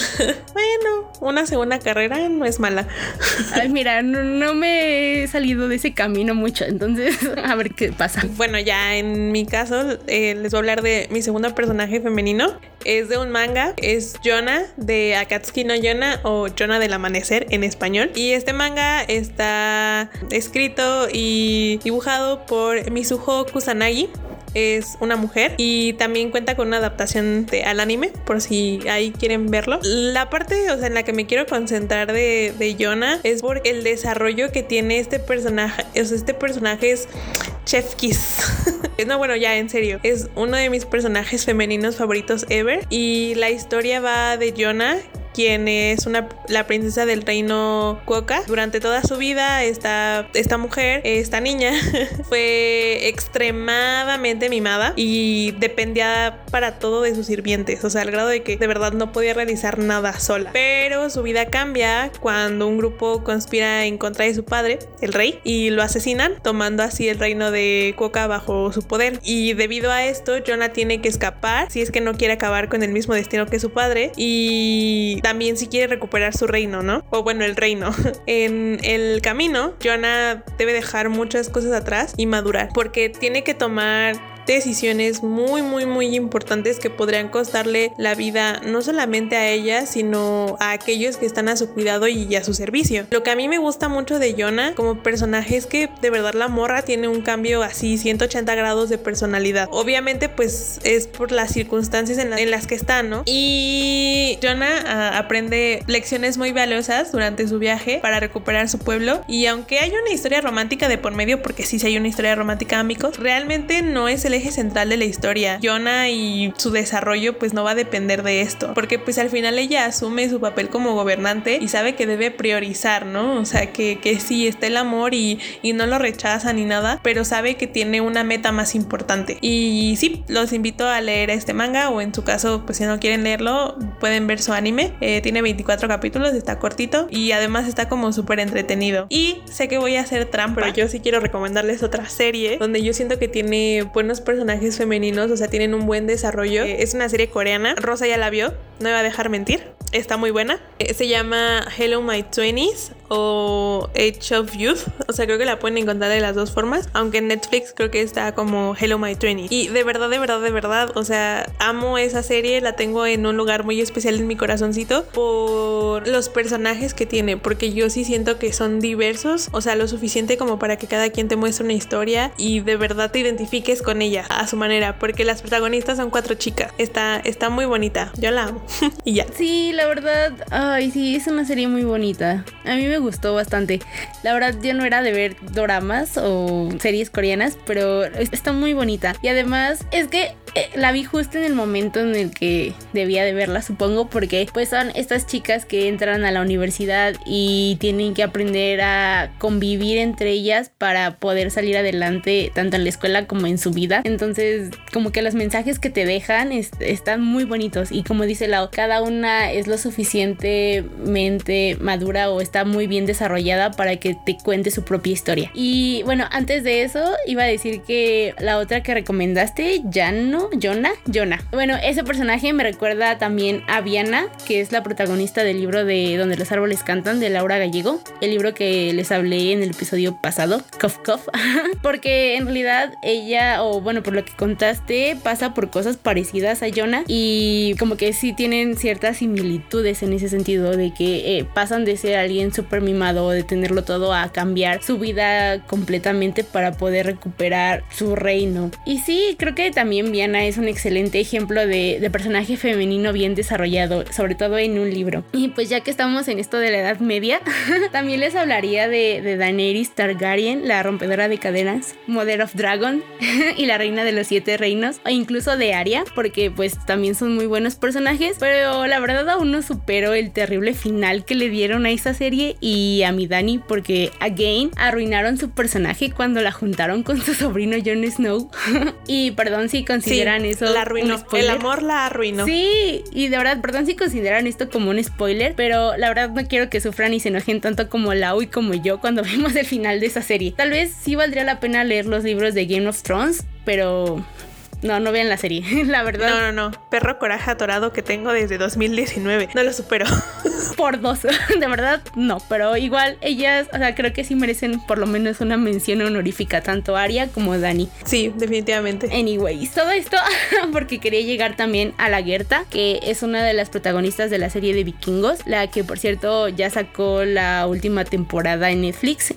[SPEAKER 1] bueno, una segunda carrera no es mala.
[SPEAKER 2] Ay, mira, no, no me he salido de ese camino mucho. Entonces, a ver qué pasa.
[SPEAKER 1] Bueno, ya en mi caso, eh, les voy a hablar de mi segundo personaje femenino. Es de un manga, es Yona de Akatsuki no Yona o Yona del Amanecer en español. Y este manga está escrito y dibujado por Mizuho Kusanagi es una mujer y también cuenta con una adaptación de, al anime por si ahí quieren verlo. La parte o sea, en la que me quiero concentrar de, de Yona es por el desarrollo que tiene este personaje. O sea, este personaje es Chef Kiss. no, bueno, ya en serio. Es uno de mis personajes femeninos favoritos ever. Y la historia va de Yona, quien es una, la princesa del reino Kuoka. Durante toda su vida, esta, esta mujer, esta niña, fue extremadamente mimada y dependía para todo de sus sirvientes. O sea, al grado de que de verdad no podía realizar nada sola. Pero su vida cambia cuando un grupo conspira en contra de su padre, el rey, y lo asesinan, tomando así el reino de Kuoka bajo su poder. Y debido a esto, Jonah tiene que escapar si es que no quiere acabar con el mismo destino que su padre. Y también si quiere recuperar su reino, ¿no? O bueno, el reino. en el camino, Jonah debe dejar muchas cosas atrás y madurar, porque tiene que tomar decisiones muy muy muy importantes que podrían costarle la vida no solamente a ella sino a aquellos que están a su cuidado y a su servicio. Lo que a mí me gusta mucho de Jonah como personaje es que de verdad la morra tiene un cambio así 180 grados de personalidad. Obviamente pues es por las circunstancias en, la, en las que está no y Jonah uh, aprende lecciones muy valiosas durante su viaje para recuperar su pueblo. Y aunque hay una historia romántica de por medio porque sí, sí hay una historia romántica amigos realmente no es el eje central de la historia. Jonah y su desarrollo pues no va a depender de esto, porque pues al final ella asume su papel como gobernante y sabe que debe priorizar, ¿no? O sea, que, que sí está el amor y, y no lo rechaza ni nada, pero sabe que tiene una meta más importante. Y sí, los invito a leer este manga o en su caso pues si no quieren leerlo pueden ver su anime. Eh, tiene 24 capítulos, está cortito y además está como súper entretenido. Y sé que voy a hacer trampa, pero yo sí quiero recomendarles otra serie donde yo siento que tiene buenos personajes femeninos, o sea, tienen un buen desarrollo. Es una serie coreana, Rosa ya la vio, no me va a dejar mentir, está muy buena. Eh, se llama Hello My Twenties o Age of Youth, o sea, creo que la pueden encontrar de las dos formas, aunque en Netflix creo que está como Hello My Twenties. Y de verdad, de verdad, de verdad, o sea, amo esa serie, la tengo en un lugar muy especial en mi corazoncito por los personajes que tiene, porque yo sí siento que son diversos, o sea, lo suficiente como para que cada quien te muestre una historia y de verdad te identifiques con ella a su manera, porque las protagonistas son cuatro chicas. Está, está muy bonita, yo la amo. y ya.
[SPEAKER 2] Sí, la verdad, ay, sí, es una serie muy bonita. A mí me gustó bastante. La verdad, yo no era de ver doramas o series coreanas, pero está muy bonita. Y además, es que eh, la vi justo en el momento en el que debía de verla, supongo, porque pues son estas chicas que entran a la universidad y tienen que aprender a convivir entre ellas para poder salir adelante tanto en la escuela como en su vida. Entonces, como que los mensajes que te dejan es, están muy bonitos y como dice Lau, cada una es lo suficientemente madura o está muy bien desarrollada para que te cuente su propia historia. Y bueno, antes de eso iba a decir que la otra que recomendaste, Jano, Jonah, Jonah. Bueno, ese personaje me recuerda también a Viana, que es la protagonista del libro de Donde los árboles cantan de Laura Gallego, el libro que les hablé en el episodio pasado, Cough Cough, porque en realidad ella, o bueno, por lo que contaste, pasa por cosas parecidas a Jonah y como que sí tienen ciertas similitudes en ese sentido de que eh, pasan de ser alguien súper mimado o de tenerlo todo a cambiar su vida completamente para poder recuperar su reino. Y sí, creo que también Viana es un excelente ejemplo de, personaje femenino bien desarrollado, sobre todo en un libro. Y pues ya que estamos en esto de la Edad Media, también les hablaría de, de Daenerys Targaryen, la rompedora de cadenas, Mother of Dragon y la reina de los siete reinos, o incluso de Arya, porque pues también son muy buenos personajes, pero la verdad aún no supero el terrible final que le dieron a esa serie y a mi Dani, porque again arruinaron su personaje cuando la juntaron con su sobrino Jon Snow. y perdón si consideran eso.
[SPEAKER 1] La arruinó. El amor la arruinó.
[SPEAKER 2] Sí, y de verdad, perdón si consideran esto como un spoiler, pero la verdad no quiero que sufran y se enojen tanto como Lau y como yo cuando vimos el final de esa serie. Tal vez sí valdría la pena leer los libros de Game of Thrones, pero no, no vean la serie, la verdad.
[SPEAKER 1] No, no, no. Perro coraje atorado que tengo desde 2019. No lo supero.
[SPEAKER 2] Por dos. De verdad, no. Pero igual ellas, o sea, creo que sí merecen por lo menos una mención honorífica, tanto Aria como Dani.
[SPEAKER 1] Sí, definitivamente.
[SPEAKER 2] Anyways, todo esto porque quería llegar también a la Gerta, que es una de las protagonistas de la serie de vikingos, la que por cierto ya sacó la última temporada en Netflix,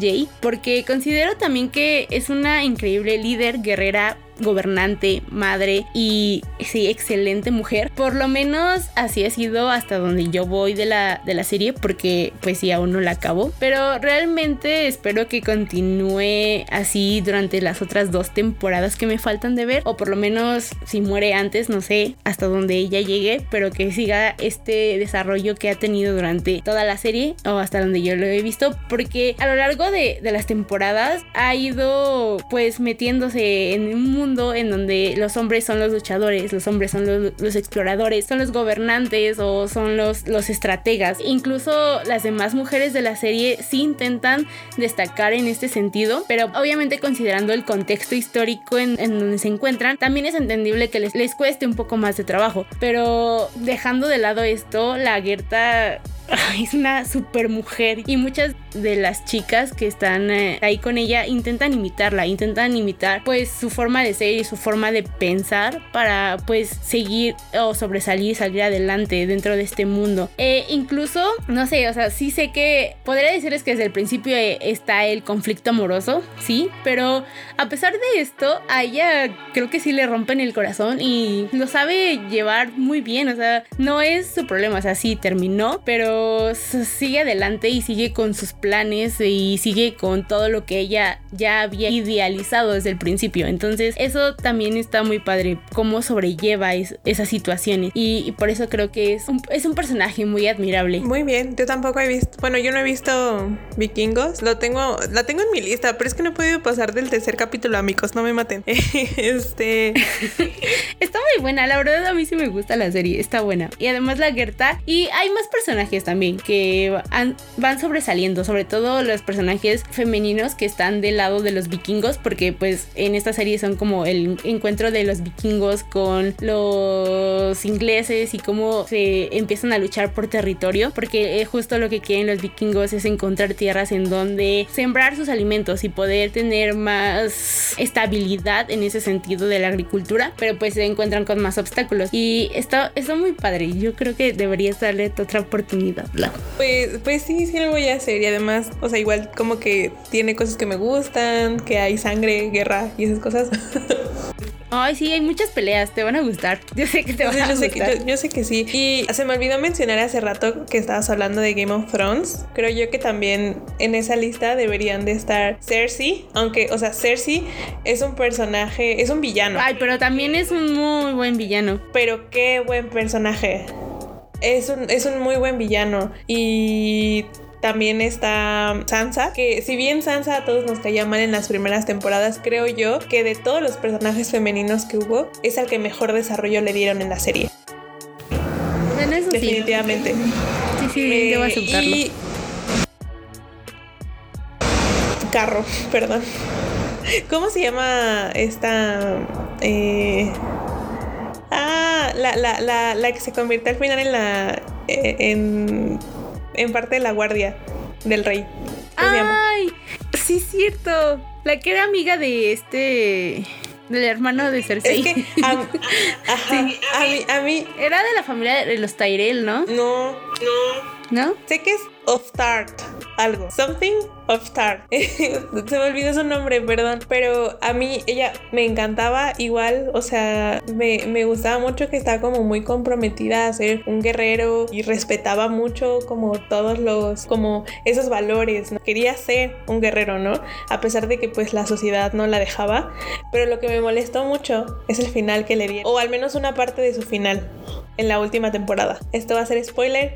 [SPEAKER 2] Jay, porque considero también que es una increíble líder guerrera gobernante, madre y sí, excelente mujer. Por lo menos así ha sido hasta donde yo voy de la, de la serie, porque pues sí, aún no la acabo. Pero realmente espero que continúe así durante las otras dos temporadas que me faltan de ver, o por lo menos si muere antes, no sé, hasta donde ella llegue, pero que siga este desarrollo que ha tenido durante toda la serie, o hasta donde yo lo he visto, porque a lo largo de, de las temporadas ha ido pues metiéndose en un mundo en donde los hombres son los luchadores, los hombres son los, exploradores, son los gobernantes o son los, estrategas. Incluso las demás mujeres de la serie sí intentan destacar en este sentido, pero obviamente considerando el contexto histórico en, donde se encuentran, también es entendible que les, les cueste un poco más de trabajo. Pero dejando de lado esto, la Gerta es una super mujer y muchas de las chicas que están eh, ahí con ella intentan imitarla, intentan imitar pues su forma de ser y su forma de pensar para pues seguir o sobresalir, salir adelante dentro de este mundo. E incluso, no sé, o sea, sí sé que podría decirles que desde el principio eh, está el conflicto amoroso, sí, pero a pesar de esto, a ella creo que sí le rompen el corazón y lo sabe llevar muy bien, o sea, no es su problema, o sea, sí terminó, pero sigue adelante y sigue con sus planes y sigue con todo lo que ella ya había idealizado desde el principio. Entonces eso también está muy padre, cómo sobrelleva esas situaciones. Y, por eso creo que es un, es un personaje muy admirable.
[SPEAKER 1] Muy bien, yo tampoco he visto, bueno, yo no he visto vikingos, lo tengo, la tengo en mi lista, pero es que no he podido pasar del tercer capítulo, amigos, no me maten. este...
[SPEAKER 2] está muy buena, la verdad a mí sí me gusta la serie, está buena. Y además la Gerta, y hay más personajes también que van sobresaliendo, sobre todo los personajes femeninos que están del lado de los vikingos, porque pues en esta serie son como el encuentro de los vikingos con los ingleses y cómo se empiezan a luchar por territorio, porque justo lo que quieren los vikingos es encontrar tierras en donde sembrar sus alimentos y poder tener más estabilidad en ese sentido de la agricultura, pero pues se encuentran con más obstáculos y está, está muy padre. Yo creo que deberías darle otra oportunidad.
[SPEAKER 1] Pues, pues sí, sí lo voy a hacer y además, o sea, igual como que tiene cosas que me gustan, que hay sangre, guerra y esas cosas.
[SPEAKER 2] Ay, sí, hay muchas peleas, te van a gustar. Yo sé que te van a
[SPEAKER 1] gustar.
[SPEAKER 2] Que,
[SPEAKER 1] yo, sé que sí. Y se me olvidó mencionar hace rato que estabas hablando de Game of Thrones. Creo yo que también en esa lista deberían de estar Cersei. Aunque, o sea, Cersei es un personaje, es un villano.
[SPEAKER 2] Ay, pero también es un muy buen villano.
[SPEAKER 1] Pero qué buen personaje. Es un, es un muy buen villano. Y también está Sansa, que si bien Sansa a todos nos caía mal en las primeras temporadas, creo yo que de todos los personajes femeninos que hubo, es al que mejor desarrollo le dieron en la serie.
[SPEAKER 2] Bueno, eso
[SPEAKER 1] Definitivamente.
[SPEAKER 2] Sí, sí, eh, debo aceptarlo. Y...
[SPEAKER 1] Carro, perdón. ¿Cómo se llama esta... Eh... La, la, la, la que se convierte al final en la... Eh, en en parte de la guardia del rey.
[SPEAKER 2] ¡Ay! Sí, es cierto. La que era amiga de este. Del hermano de Cersei.
[SPEAKER 1] Es que a, a, mí, a mí.
[SPEAKER 2] Era de la familia de los Tyrell, ¿no?
[SPEAKER 1] No, no.
[SPEAKER 2] ¿No?
[SPEAKER 1] Sé que es of Tart, algo. Something of Tart. Se me olvidó su nombre, perdón. Pero a mí ella me encantaba igual, o sea, me, me gustaba mucho que estaba como muy comprometida a ser un guerrero y respetaba mucho como todos los, como esos valores. Quería ser un guerrero, ¿no? A pesar de que pues la sociedad no la dejaba. Pero lo que me molestó mucho es el final que le dieron. O al menos una parte de su final en la última temporada. Esto va a ser spoiler,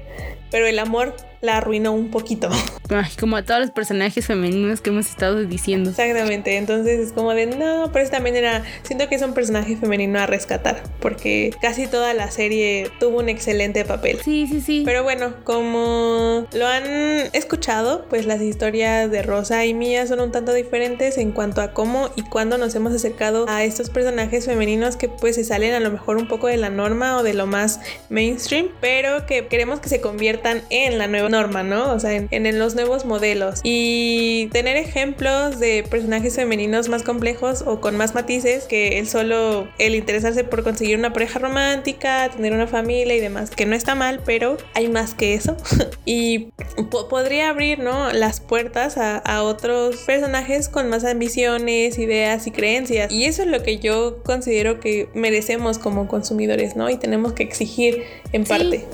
[SPEAKER 1] pero el amor la arruinó un poquito.
[SPEAKER 2] Ay, como a todos los personajes femeninos que hemos estado diciendo.
[SPEAKER 1] Exactamente, entonces es como de no, pero también era, siento que es un personaje femenino a rescatar, porque casi toda la serie tuvo un excelente papel.
[SPEAKER 2] Sí, sí, sí.
[SPEAKER 1] Pero bueno, como lo han escuchado, pues las historias de Rosa y Mía son un tanto diferentes en cuanto a cómo y cuándo nos hemos acercado a estos personajes femeninos que pues se salen a lo mejor un poco de la norma o de lo más mainstream, pero que queremos que se conviertan en la nueva norma, ¿no? O sea, en, en los nuevos modelos. Y tener ejemplos de personajes femeninos más complejos o con más matices que el solo el interesarse por conseguir una pareja romántica, tener una familia y demás, que no está mal, pero hay más que eso. y po podría abrir, ¿no? Las puertas a, a otros personajes con más ambiciones, ideas y creencias. Y eso es lo que yo considero que merecemos como consumidores, ¿no? Y tenemos que exigir en
[SPEAKER 2] Sí.
[SPEAKER 1] parte.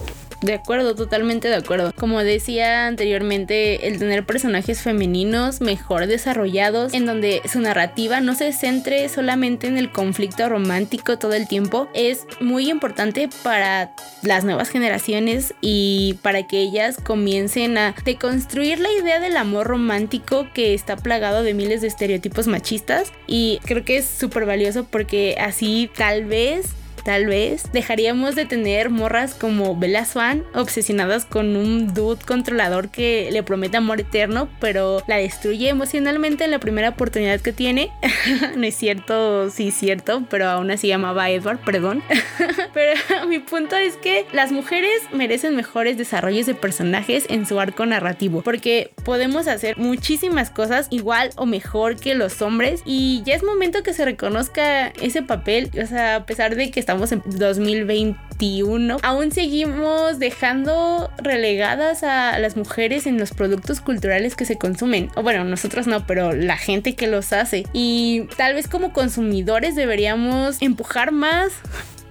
[SPEAKER 2] De acuerdo, totalmente de acuerdo. Como decía anteriormente, el tener personajes femeninos mejor desarrollados, en donde su narrativa no se centre solamente en el conflicto romántico todo el tiempo, es muy importante para las nuevas generaciones y para que ellas comiencen a deconstruir la idea del amor romántico que está plagado de miles de estereotipos machistas. Y creo que es súper valioso porque así tal vez tal vez dejaríamos de tener morras como Bella Swan obsesionadas con un dude controlador que le promete amor eterno, pero la destruye emocionalmente en la primera oportunidad que tiene. no es cierto, sí es cierto, pero aún así llamaba Edward, perdón. pero mi punto es que las mujeres merecen mejores desarrollos de personajes en su arco narrativo, porque podemos hacer muchísimas cosas igual o mejor que los hombres y ya es momento que se reconozca ese papel, o sea, a pesar de que estamos en 2021, aún seguimos dejando relegadas a las mujeres en los productos culturales que se consumen. O bueno, nosotros no, pero la gente que los hace. Y tal vez como consumidores deberíamos empujar más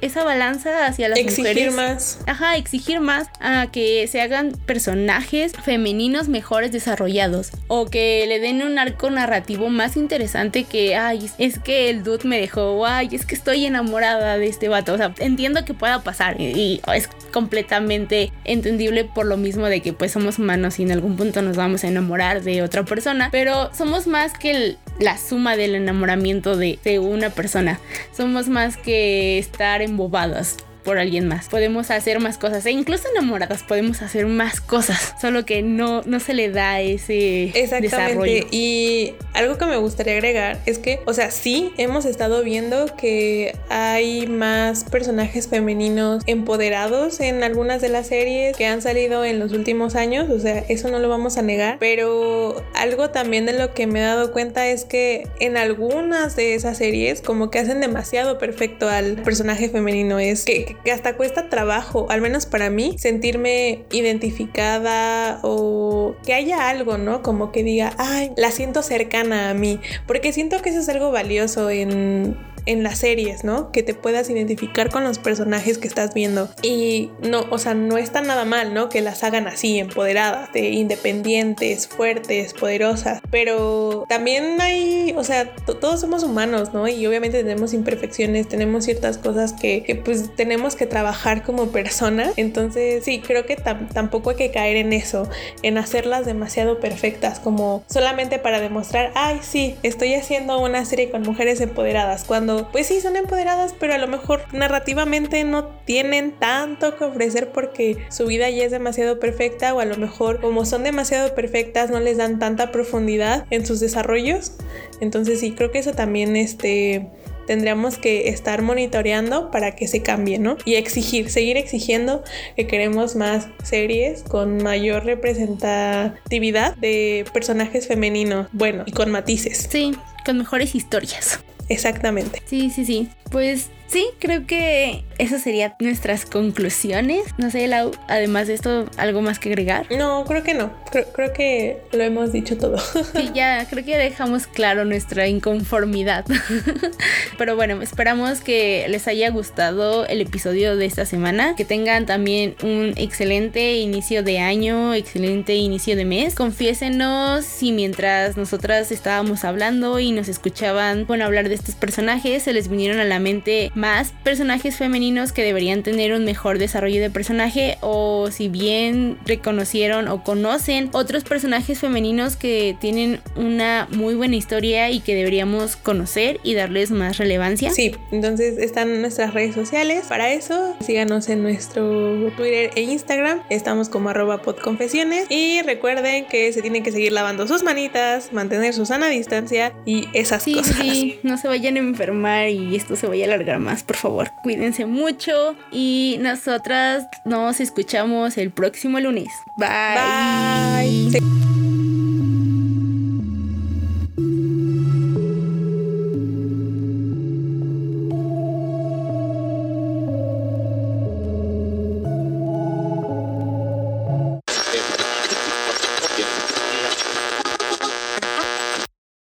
[SPEAKER 2] esa balanza hacia las
[SPEAKER 1] Exigir
[SPEAKER 2] mujeres.
[SPEAKER 1] más.
[SPEAKER 2] Ajá, exigir más a que se hagan personajes femeninos mejores desarrollados o que le den un arco narrativo más interesante que, ay, es que el dude me dejó, ay, es que estoy enamorada de este vato. O sea, entiendo que pueda pasar y, y es completamente entendible por lo mismo de que pues somos humanos y en algún punto nos vamos a enamorar de otra persona, pero somos más que el- la suma del enamoramiento de, de una persona. Somos más que estar embobadas por alguien más. Podemos hacer más cosas e incluso enamoradas podemos hacer más cosas, solo que no, no se le da ese
[SPEAKER 1] Exactamente.
[SPEAKER 2] desarrollo.
[SPEAKER 1] Y algo que me gustaría agregar es que, o sea, sí hemos estado viendo que hay más personajes femeninos empoderados en algunas de las series que han salido en los últimos años, o sea, eso no lo vamos a negar, pero algo también de lo que me he dado cuenta es que en algunas de esas series como que hacen demasiado perfecto al personaje femenino, es que, que hasta cuesta trabajo, al menos para mí, sentirme identificada o que haya algo, ¿no? Como que diga, ay, la siento cercana a mí, porque siento que eso es algo valioso en en las series, ¿no? Que te puedas identificar con los personajes que estás viendo. Y no, o sea, no está nada mal, ¿no? Que las hagan así, empoderadas, de independientes, fuertes, poderosas. Pero también hay, o sea, to- todos somos humanos, ¿no? Y obviamente tenemos imperfecciones, tenemos ciertas cosas que, que, pues tenemos que trabajar como persona. Entonces, sí, creo que tam- tampoco hay que caer en eso, en hacerlas demasiado perfectas, como solamente para demostrar, ay, sí, estoy haciendo una serie con mujeres empoderadas, cuando pues sí son empoderadas, pero a lo mejor narrativamente no tienen tanto que ofrecer porque su vida ya es demasiado perfecta o a lo mejor como son demasiado perfectas no les dan tanta profundidad en sus desarrollos. Entonces sí, creo que eso también este tendríamos que estar monitoreando para que se cambie, ¿no? Y exigir, seguir exigiendo que queremos más series con mayor representatividad de personajes femeninos, bueno, y con matices.
[SPEAKER 2] Sí, con mejores historias.
[SPEAKER 1] Exactamente.
[SPEAKER 2] Sí, sí, sí. Pues sí, creo que esas serían nuestras conclusiones. No sé, Lau, además de esto, ¿algo más que agregar?
[SPEAKER 1] No, creo que no. Creo, que lo hemos dicho todo.
[SPEAKER 2] Sí, ya, creo que ya dejamos claro nuestra inconformidad. Pero bueno, esperamos que les haya gustado el episodio de esta semana. Que tengan también un excelente inicio de año, excelente inicio de mes. Confiésenos si mientras nosotras estábamos hablando y nos escuchaban, bueno, hablar de estos personajes, se les vinieron a la más personajes femeninos que deberían tener un mejor desarrollo de personaje o si bien reconocieron o conocen otros personajes femeninos que tienen una muy buena historia y que deberíamos conocer y darles más relevancia.
[SPEAKER 1] Sí, entonces están nuestras redes sociales para eso. Síganos en nuestro Twitter e Instagram. Estamos como arroba podconfesiones y recuerden que se tienen que seguir lavando sus manitas, mantener su sana distancia y esas cosas.
[SPEAKER 2] Sí, no se vayan a enfermar y esto se vaya a alargar más, por favor. Cuídense mucho y nosotras nos escuchamos el próximo lunes. Bye.
[SPEAKER 1] Bye.